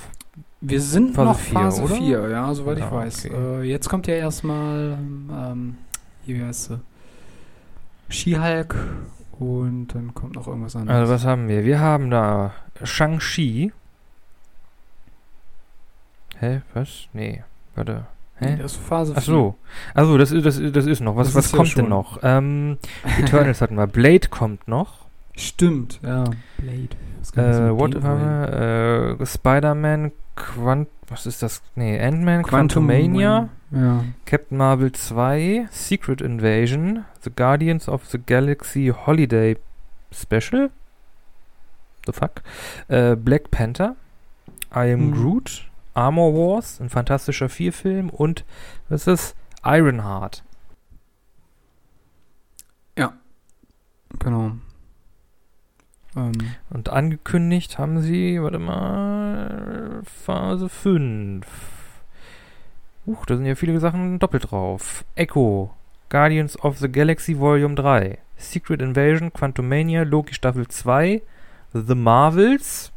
Wir sind Phase noch 4, Phase oder? 4, ja, soweit ja, ich weiß. Okay. Äh, jetzt kommt ja erstmal. Ähm, hier, wie heißt sie? She-Hulk und dann kommt noch irgendwas anderes. Also, was haben wir? Wir haben da Shang-Chi. Hä? Was? Nee. Warte. Hä? Das ist Phase 4. Ach so. Also, das, das, das ist noch. Was, was kommt ja denn noch? Ähm, Eternals hatten wir. Blade kommt noch. Stimmt, ja. Blade. Äh, what äh, Spider-Man, Quant was ist das? Nee, Ant-Man, Quantumania, ja. Captain Marvel 2, Secret Invasion, The Guardians of the Galaxy Holiday Special. the fuck? Äh, Black Panther, I Am Mhm. Groot, Armor Wars, ein fantastischer Vierfilm und was ist Ironheart. Genau. Ähm, Und angekündigt haben sie, warte mal, Phase 5. Huch, da sind ja viele Sachen doppelt drauf. Echo, Guardians of the Galaxy Volume 3, Secret Invasion, Quantumania, Loki Staffel 2, The Marvels,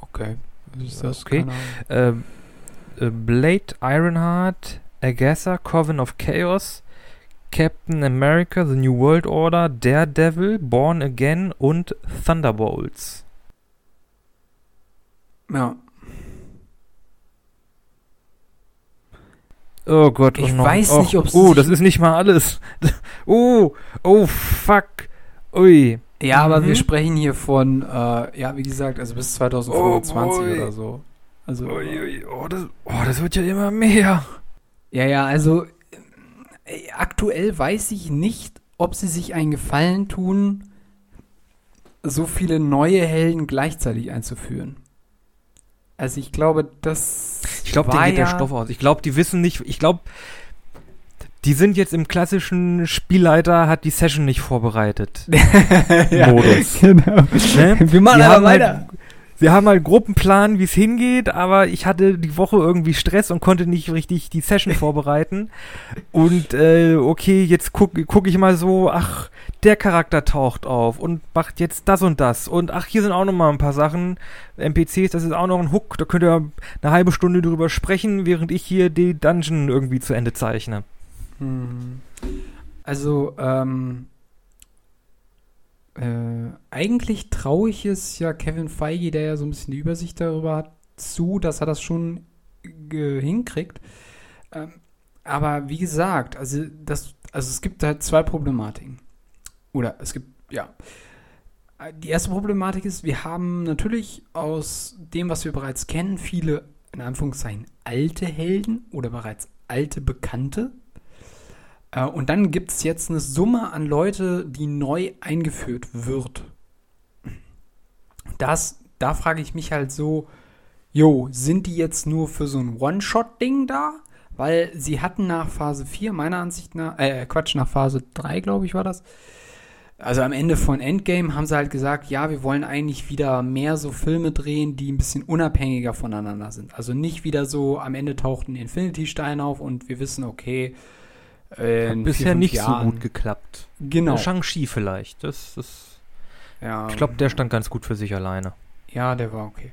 okay. Ist das? Okay. Äh, äh, Blade Ironheart, Agatha, Coven of Chaos, Captain America, The New World Order, Daredevil, Born Again und Thunderbolts. Ja. Oh Gott, Ich oh weiß oh, nicht, ob Oh, sich- das ist nicht mal alles. Oh, (laughs) oh, fuck. Ui. Ja, aber Mhm. wir sprechen hier von, äh, ja, wie gesagt, also bis 2025 Oh oder so. Also, Ui, ui. Oh, das, oh, das wird ja immer mehr. ja, ja, also äh, aktuell weiß ich nicht, ob sie sich einen Gefallen tun, so viele neue Helden gleichzeitig einzuführen. Also ich glaube, das Ich glaube, denen geht ja, der Stoff aus. Ich glaube, die wissen nicht. Ich glaube, die sind jetzt im klassischen Spielleiter, hat die Session nicht vorbereitet. (laughs) ja, Modus. (laughs) Genau. Ne? Wir machen Die aber haben weiter. Halt, wir haben halt Gruppenplan, wie es hingeht, aber ich hatte die Woche irgendwie Stress und konnte nicht richtig die Session (laughs) vorbereiten. Und äh, okay, jetzt guck, guck ich mal so, ach, der Charakter taucht auf und macht jetzt das und das. Und ach, hier sind auch noch mal ein paar Sachen. NPCs, das ist auch noch ein Hook, da könnt ihr eine halbe Stunde drüber sprechen, während ich hier die Dungeon irgendwie zu Ende zeichne. Hm. Also, ähm, äh, eigentlich traue ich es ja Kevin Feige, der ja so ein bisschen die Übersicht darüber hat, zu, dass er das schon hinkriegt. Ähm, aber wie gesagt, also, das, also es gibt halt zwei Problematiken. Oder es gibt, ja. Die erste Problematik ist, wir haben natürlich aus dem, was wir bereits kennen, viele, in Anführungszeichen, alte Helden oder bereits alte Bekannte. Äh, Und dann gibt es jetzt eine Summe an Leute, die neu eingeführt wird. Das, da frage ich mich halt so, jo, sind die jetzt nur für so ein One-Shot-Ding da? Weil sie hatten nach Phase 4, meiner Ansicht nach, äh, Quatsch, nach Phase 3, glaube ich, war das. Also am Ende von Endgame haben sie halt gesagt, ja, wir wollen eigentlich wieder mehr so Filme drehen, die ein bisschen unabhängiger voneinander sind. Also nicht wieder so, am Ende taucht ein Infinity-Stein auf und wir wissen, okay, äh, in vier, Bisher nicht Jahren. so gut geklappt. Genau. Shang-Chi vielleicht. Das, das, Ja, ich glaube, der stand ganz gut für sich alleine. Ja, der war okay.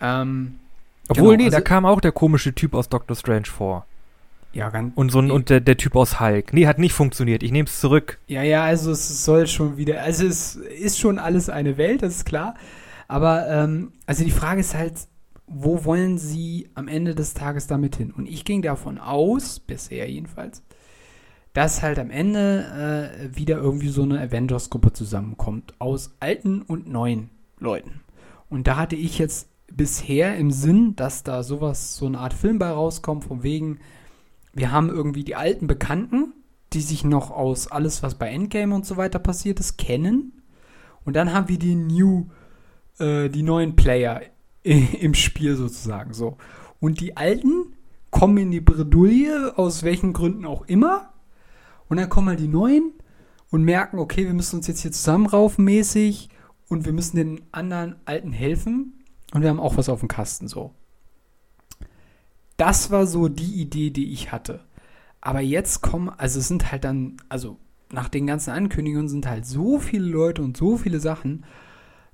Ähm, Obwohl, Genau, nee, da also- kam auch der komische Typ aus Doctor Strange vor. ja, ganz, Und, so ein, und der, der Typ aus Hulk. Nee, hat nicht funktioniert. Ich nehme es zurück. ja, ja, also es soll schon wieder, also es ist schon alles eine Welt, das ist klar. Aber, ähm, also die Frage ist halt, wo wollen sie am Ende des Tages damit hin? Und ich ging davon aus, bisher jedenfalls, dass halt am Ende äh, wieder irgendwie so eine Avengers-Gruppe zusammenkommt aus alten und neuen Leuten. Und da hatte ich jetzt bisher im Sinn, dass da sowas, so eine Art Film bei rauskommt, von wegen, wir haben irgendwie die alten Bekannten, die sich noch aus alles, was bei Endgame und so weiter passiert ist, kennen. Und dann haben wir die New, äh, die neuen Player im Spiel sozusagen so. Und die Alten kommen in die Bredouille, aus welchen Gründen auch immer. Und dann kommen halt die Neuen und merken, okay, wir müssen uns jetzt hier zusammenraufen mäßig und wir müssen den anderen Alten helfen. Und wir haben auch was auf dem Kasten so. Das war so die Idee, die ich hatte. Aber jetzt kommen, also es sind halt dann, also nach den ganzen Ankündigungen sind halt so viele Leute und so viele Sachen,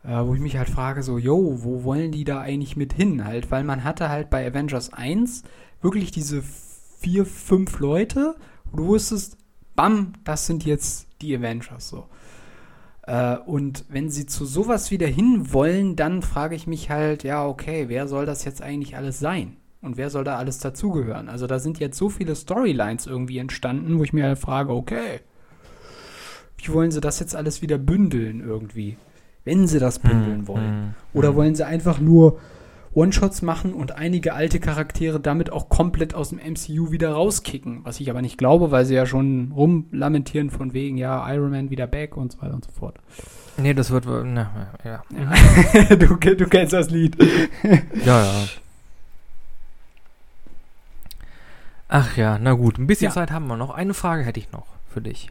äh, wo ich mich halt frage, so, yo, wo wollen die da eigentlich mit hin halt? Weil man hatte halt bei Avengers 1 wirklich diese vier, fünf Leute, wo du wusstest, bam, das sind jetzt die Avengers so. Äh, und wenn sie zu sowas wieder hin wollen, dann frage ich mich halt, ja, okay, wer soll das jetzt eigentlich alles sein? Und wer soll da alles dazugehören? Also da sind jetzt so viele Storylines irgendwie entstanden, wo ich mir halt frage, okay, wie wollen sie das jetzt alles wieder bündeln irgendwie? Wenn sie das bündeln wollen. Oder wollen sie einfach nur, One-Shots machen und einige alte Charaktere damit auch komplett aus dem MCU wieder rauskicken. Was ich aber nicht glaube, weil sie ja schon rumlamentieren von wegen, ja, Iron Man wieder back und so weiter und so fort. Nee, das wird. Na, ja. (laughs) du, du kennst das Lied. ja, ja. Ach ja, na gut. Ein bisschen Ja. Zeit haben wir noch. Eine Frage hätte ich noch für dich.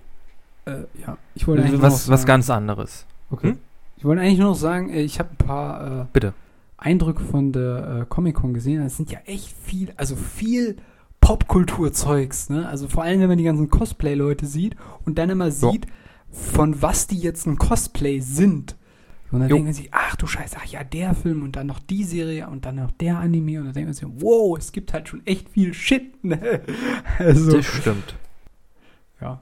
Äh, ja, ich wollte eigentlich Was, was ganz anderes. Okay. Hm? Ich wollte eigentlich nur noch sagen, äh, ich habe ein paar äh, Bitte. Eindrücke von der äh, Comic-Con gesehen. Es sind ja echt viel, also viel Popkultur-Zeugs, ne? Also vor allem, wenn man die ganzen Cosplay-Leute sieht und dann immer sieht, von was die jetzt ein Cosplay sind. Und dann Jo. denken sie, ach du Scheiße, ach ja, der Film und dann noch die Serie und dann noch der Anime und dann denken sie, wow, es gibt halt schon echt viel Shit, ne? (laughs) Also, Das stimmt. ja.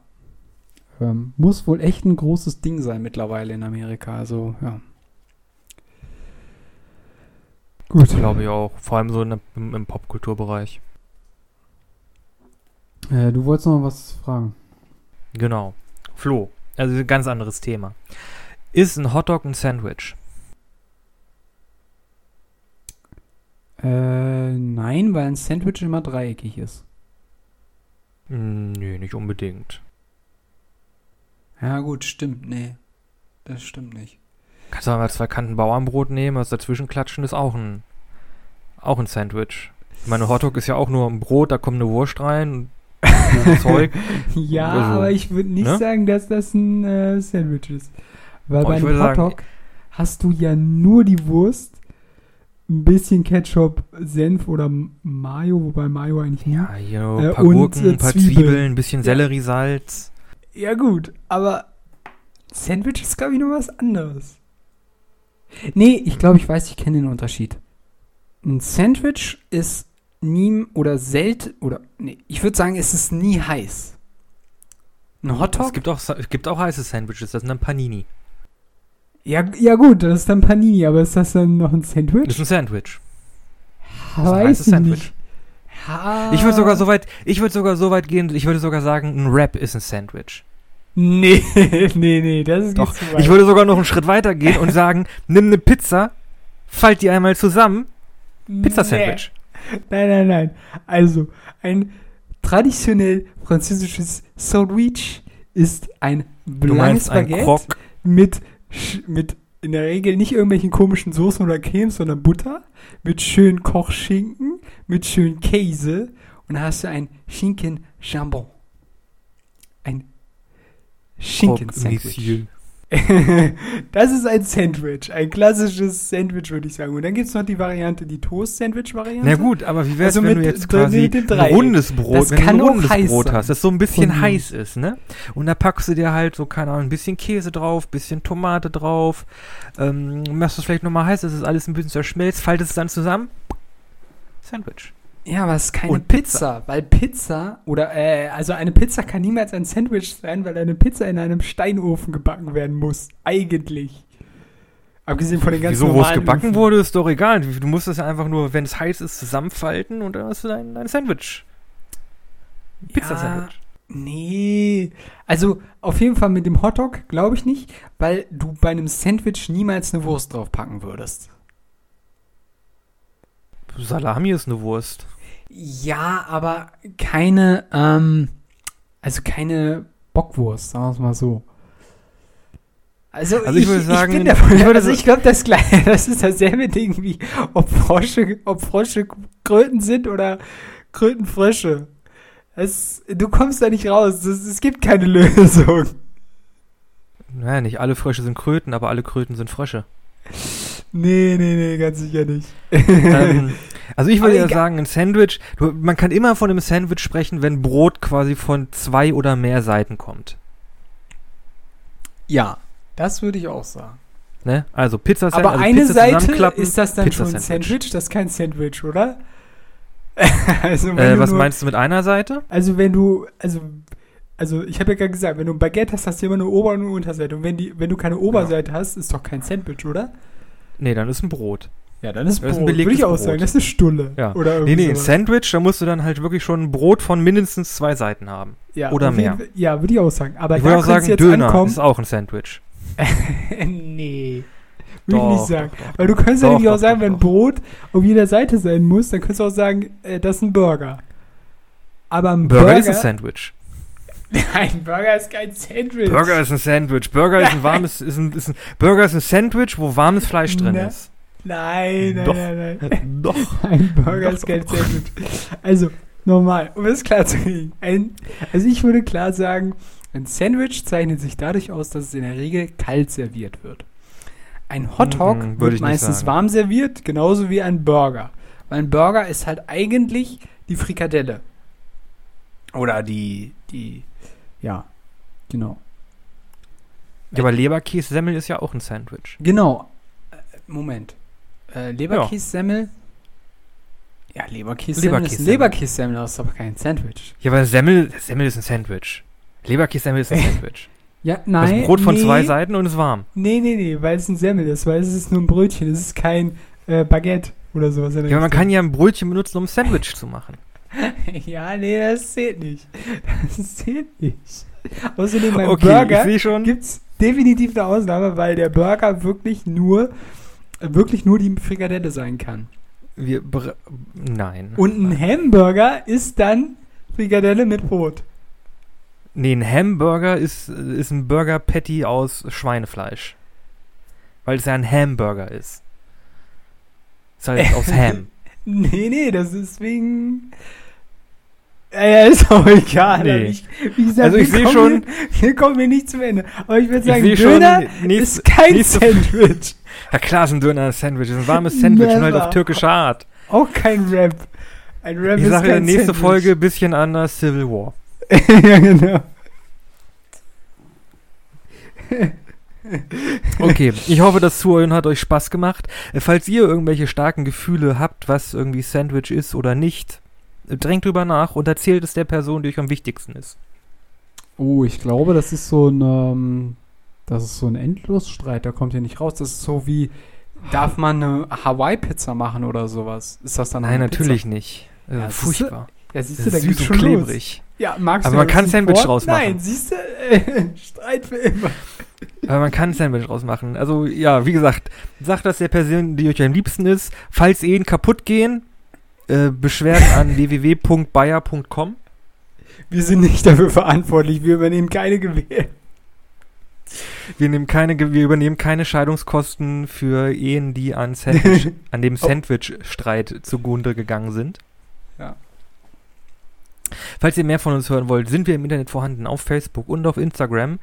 Ähm, muss wohl echt ein großes Ding sein mittlerweile in Amerika. Also, ja. Gut. Glaube ich auch. Vor allem so in, im, im Popkulturbereich. Äh, du wolltest noch was fragen. Genau. Flo. Also ein ganz anderes Thema. Ist ein Hotdog ein Sandwich? Äh, nein, weil ein Sandwich immer dreieckig ist. Hm, Nee, nicht unbedingt. Ja, gut, stimmt. Nee. Das stimmt nicht. Kannst du mal zwei Kanten Bauernbrot nehmen, was dazwischen klatschen, ist auch ein, auch ein Sandwich. Ich meine, Hotdog ist ja auch nur ein Brot, da kommt eine Wurst rein und (laughs) Zeug. Ja, Also, aber ich würde nicht ne? sagen, dass das ein äh, Sandwich ist. Weil Oh, bei einem würde sagen- Hotdog hast du ja nur die Wurst, ein bisschen Ketchup, Senf oder Mayo, wobei Mayo eigentlich nie. Ja, ein Äh, paar und, Gurken, äh, ein paar Zwiebeln. Zwiebeln, ein bisschen. Selleriesalz. Ja, gut, aber Sandwich ist, glaube ich, noch was anderes. Nee, ich glaube, ich weiß, ich kenne den Unterschied. Ein Sandwich ist nie oder selten, oder, nee, ich würde sagen, es ist nie heiß. Ein Hotdog? Es gibt auch, es gibt auch heiße Sandwiches, das sind dann Panini. ja, ja, gut, das ist dann Panini, aber ist das dann noch ein Sandwich? Das ist ein Sandwich. ein Weiß heißes ich Sandwich. Ich würde sogar so weit, ich würde sogar so weit gehen, ich würde sogar sagen, ein Wrap ist ein Sandwich. Nee, (laughs) nee, nee, das ist Doch, nicht zu weit. Ich würde sogar noch einen Schritt weiter gehen und (laughs) sagen, nimm eine Pizza, falt die einmal zusammen, Pizza-Sandwich. Nein, nein, nein. Also, ein traditionell französisches Sandwich ist ein ein Baguette mit, mit in der Regel nicht irgendwelchen komischen Soßen oder Cremes, sondern Butter, mit schön Kochschinken, mit schön Käse und da hast du ein Schinken-Jambon. Ein Schinken-Sandwich. (laughs) Das ist ein Sandwich, ein klassisches Sandwich, würde ich sagen. Und dann gibt es noch die Variante, die Toast-Sandwich-Variante. Na gut, aber wie wär's, Also wenn du jetzt quasi ein rundes Brot, Das wenn du ein rundes Brot hast, das so ein bisschen Von- heiß ist, ne? Und da packst du dir halt so, keine Ahnung, ein bisschen Käse drauf, bisschen Tomate drauf, ähm, machst es vielleicht nochmal heiß, dass es alles ein bisschen zerschmelzt, faltest es dann zusammen, Sandwich. Ja, aber es ist keine Und Pizza, weil Pizza oder äh, also eine Pizza kann niemals ein Sandwich sein, weil eine Pizza in einem Steinofen gebacken werden muss. Eigentlich. Abgesehen von den ganzen Wieso, wo es gebacken Öfen. wurde, ist doch egal. Du musst es ja einfach nur, wenn es heiß ist, zusammenfalten und dann hast du dein, dein Sandwich. Pizza-Sandwich. Nee. Also auf jeden Fall mit dem Hotdog glaube ich nicht, weil du bei einem Sandwich niemals eine Wurst draufpacken würdest. Salami ist eine Wurst. Ja, aber keine, ähm, also keine Bockwurst, sagen wir es mal so. Also, Also ich würde sagen, ich bin davon, ich würde also so- ich glaube, das gleiche, (laughs) das ist dasselbe Ding wie, ob Frosche, ob Frosche Kröten sind oder Krötenfrösche. Es, du kommst da nicht raus, es, es gibt keine (laughs) Lösung. Naja, nicht alle Frösche sind Kröten, aber alle Kröten sind Frösche. Nee, nee, nee, ganz sicher nicht. ähm, (laughs) also ich würde ja sagen, ein Sandwich, du, man kann immer von einem Sandwich sprechen, wenn Brot quasi von zwei oder mehr Seiten kommt. Ja, das würde ich auch sagen. Ne? Also Pizza Aber also eine Pizza Seite ist das dann schon ein. Sandwich? Das ist kein Sandwich, oder? (laughs) also, Äh, was nur, meinst du mit einer Seite? Also wenn du, also, also ich habe ja gerade gesagt, wenn du ein Baguette hast, hast du immer eine Ober- und eine Unterseite. Und wenn, die, wenn du keine Oberseite hast, ist doch kein Sandwich, oder? Nee, dann ist ein Brot. Ja, dann ist Das ist ein Brot. Würde ich auch Brot. sagen, das ist eine Stulle. Ja. Oder Nee, nee, ein. Sandwich, da musst du dann halt wirklich schon ein Brot von mindestens zwei Seiten haben. ja, oder mehr. Fall- Ja, würde ich auch sagen. Aber ich würde auch sagen, Döner ankommen. ist auch ein Sandwich. (laughs) nee. Würde ich nicht sagen. doch, doch. Weil du könntest ja Doch, nämlich auch sagen, wenn. Brot auf jeder Seite sein muss, dann könntest du auch sagen, äh, das ist ein Burger. Aber ein Burger, Burger, ist ein Sandwich. (laughs) Nein, Burger ist kein Sandwich. Burger ist ein Sandwich. Burger ist ein warmes, ist ein, ist ein, Burger ist ein Sandwich, wo warmes Fleisch drin Ne. ist. Nein, nein, Doch. nein, nein. (laughs) Doch. (laughs) Ein Burger Doch, ist kein doch. Sandwich. Also, nochmal, um es klar zu kriegen. Ein, also ich würde klar sagen, ein Sandwich zeichnet sich dadurch aus, dass es in der Regel kalt serviert wird. Ein Hotdog Mhm, wird meistens sagen. warm serviert, genauso wie ein Burger. Weil ein Burger ist halt eigentlich die Frikadelle. Oder die, die, ja, genau. Ja, aber Leberkässemmel ist ja auch ein Sandwich. Genau. Äh, Moment. Äh, Leberkässemmel? Ja, Leberkässemmel ist ein Leberkässemmel. Das ist aber kein Sandwich. Ja, aber Semmel, Semmel ist ein Sandwich. Leberkässemmel ist ein (laughs) Sandwich. Ja, Das nein. ist Brot von nee, zwei Seiten und ist warm. Nee, nee, nee, weil es ein Semmel ist, weil es ist nur ein Brötchen, es ist kein äh, Baguette oder sowas. Ja, man kann ja ein Brötchen benutzen, um ein Sandwich zu machen. (laughs) ja, nee, das zählt nicht. Das zählt nicht. Außerdem beim Okay, Burger gibt es definitiv eine Ausnahme, weil der Burger wirklich nur wirklich nur die Frikadelle sein kann. Wir Nein. Und ein Hamburger ist dann Frikadelle mit Brot. Nee, ein Hamburger ist, ist ein Burger Patty aus Schweinefleisch. Weil es ja ein Hamburger ist. Ist halt aus (laughs) Ham. Nee, nee, das ist wegen. Ja, ist auch egal. Nee. Ich, wie gesagt, Also ich wir seh kommen schon- hier- Wir kommen hier nicht zum Ende. Aber ich würde Ich sagen, sehe schon, Döner nächste, ist kein nächste- Sandwich. Ja klar, ist ein Döner ein Sandwich. Ist ein warmes Sandwich und halt Never. auf türkischer Art. Auch kein Rap. Ein Rap Ich ist sage kein nächste Sandwich. Folge bisschen anders Civil War. (laughs) ja, genau. Okay, ich hoffe, das Zuhören hat euch Spaß gemacht. Äh, Falls ihr irgendwelche starken Gefühle habt, was irgendwie Sandwich ist oder nicht, drängt drüber nach und erzählt es der Person, die euch am wichtigsten ist. Oh, ich glaube, das ist so ein, ähm, das ist so ein Endlosstreit, der kommt hier nicht raus. Das ist so wie, darf man eine Hawaii-Pizza machen oder sowas? Ist das dann Nein, natürlich nicht. Äh, Ja, furchtbar. Ja, siehst du, da süß und los. klebrig. Ja, magst Aber du man kann im Sandwich Wort? draus machen. Nein, siehst du, äh, (laughs) Streit für immer. Aber man kann ein Sandwich draus machen. Also, ja, wie gesagt, sagt das der Person, die euch am liebsten ist. Falls Ehen kaputt gehen, äh, Beschwerden an (laughs) www.bayer.com. Wir sind nicht dafür verantwortlich, wir übernehmen keine Gewähr. Wir, nehmen keine, wir übernehmen keine Scheidungskosten für Ehen, die an, Sandwich, (laughs) an dem Oh. Sandwich-Streit zugrunde gegangen sind. Ja. Falls ihr mehr von uns hören wollt, sind wir im Internet vorhanden, auf Facebook und auf Instagram.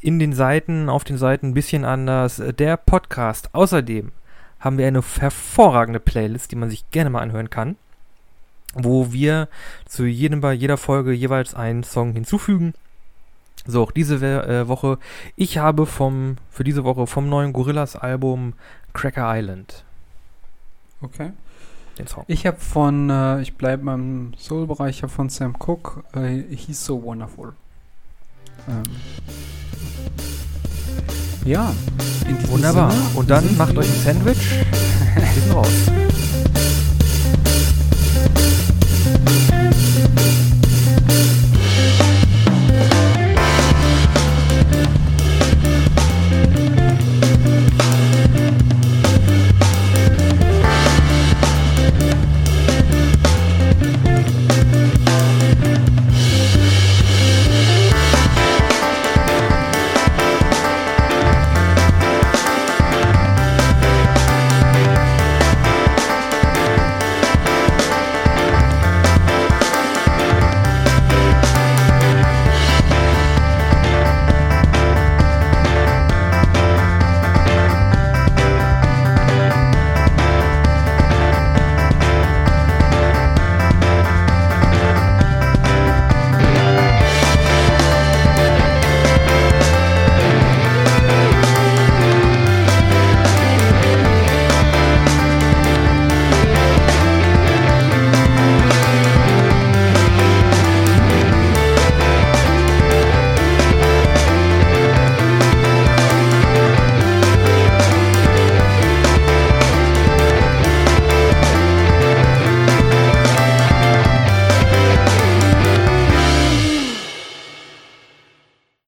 In den Seiten, auf den Seiten ein bisschen anders, der Podcast. Außerdem haben wir eine hervorragende Playlist, die man sich gerne mal anhören kann, wo wir zu jedem bei jeder Folge jeweils einen Song hinzufügen. So, auch diese äh, Woche. Ich habe vom, für diese Woche vom neuen Gorillas Album Cracker Island Okay. den Song. Ich habe von, äh, ich bleibe beim Soul-Bereich, ich habe von Sam Cooke, äh, He's So Wonderful. Ähm, ja. Wunderbar. Sinne. Und dann mhm. macht euch ein Sandwich. (laughs) Wir sind raus.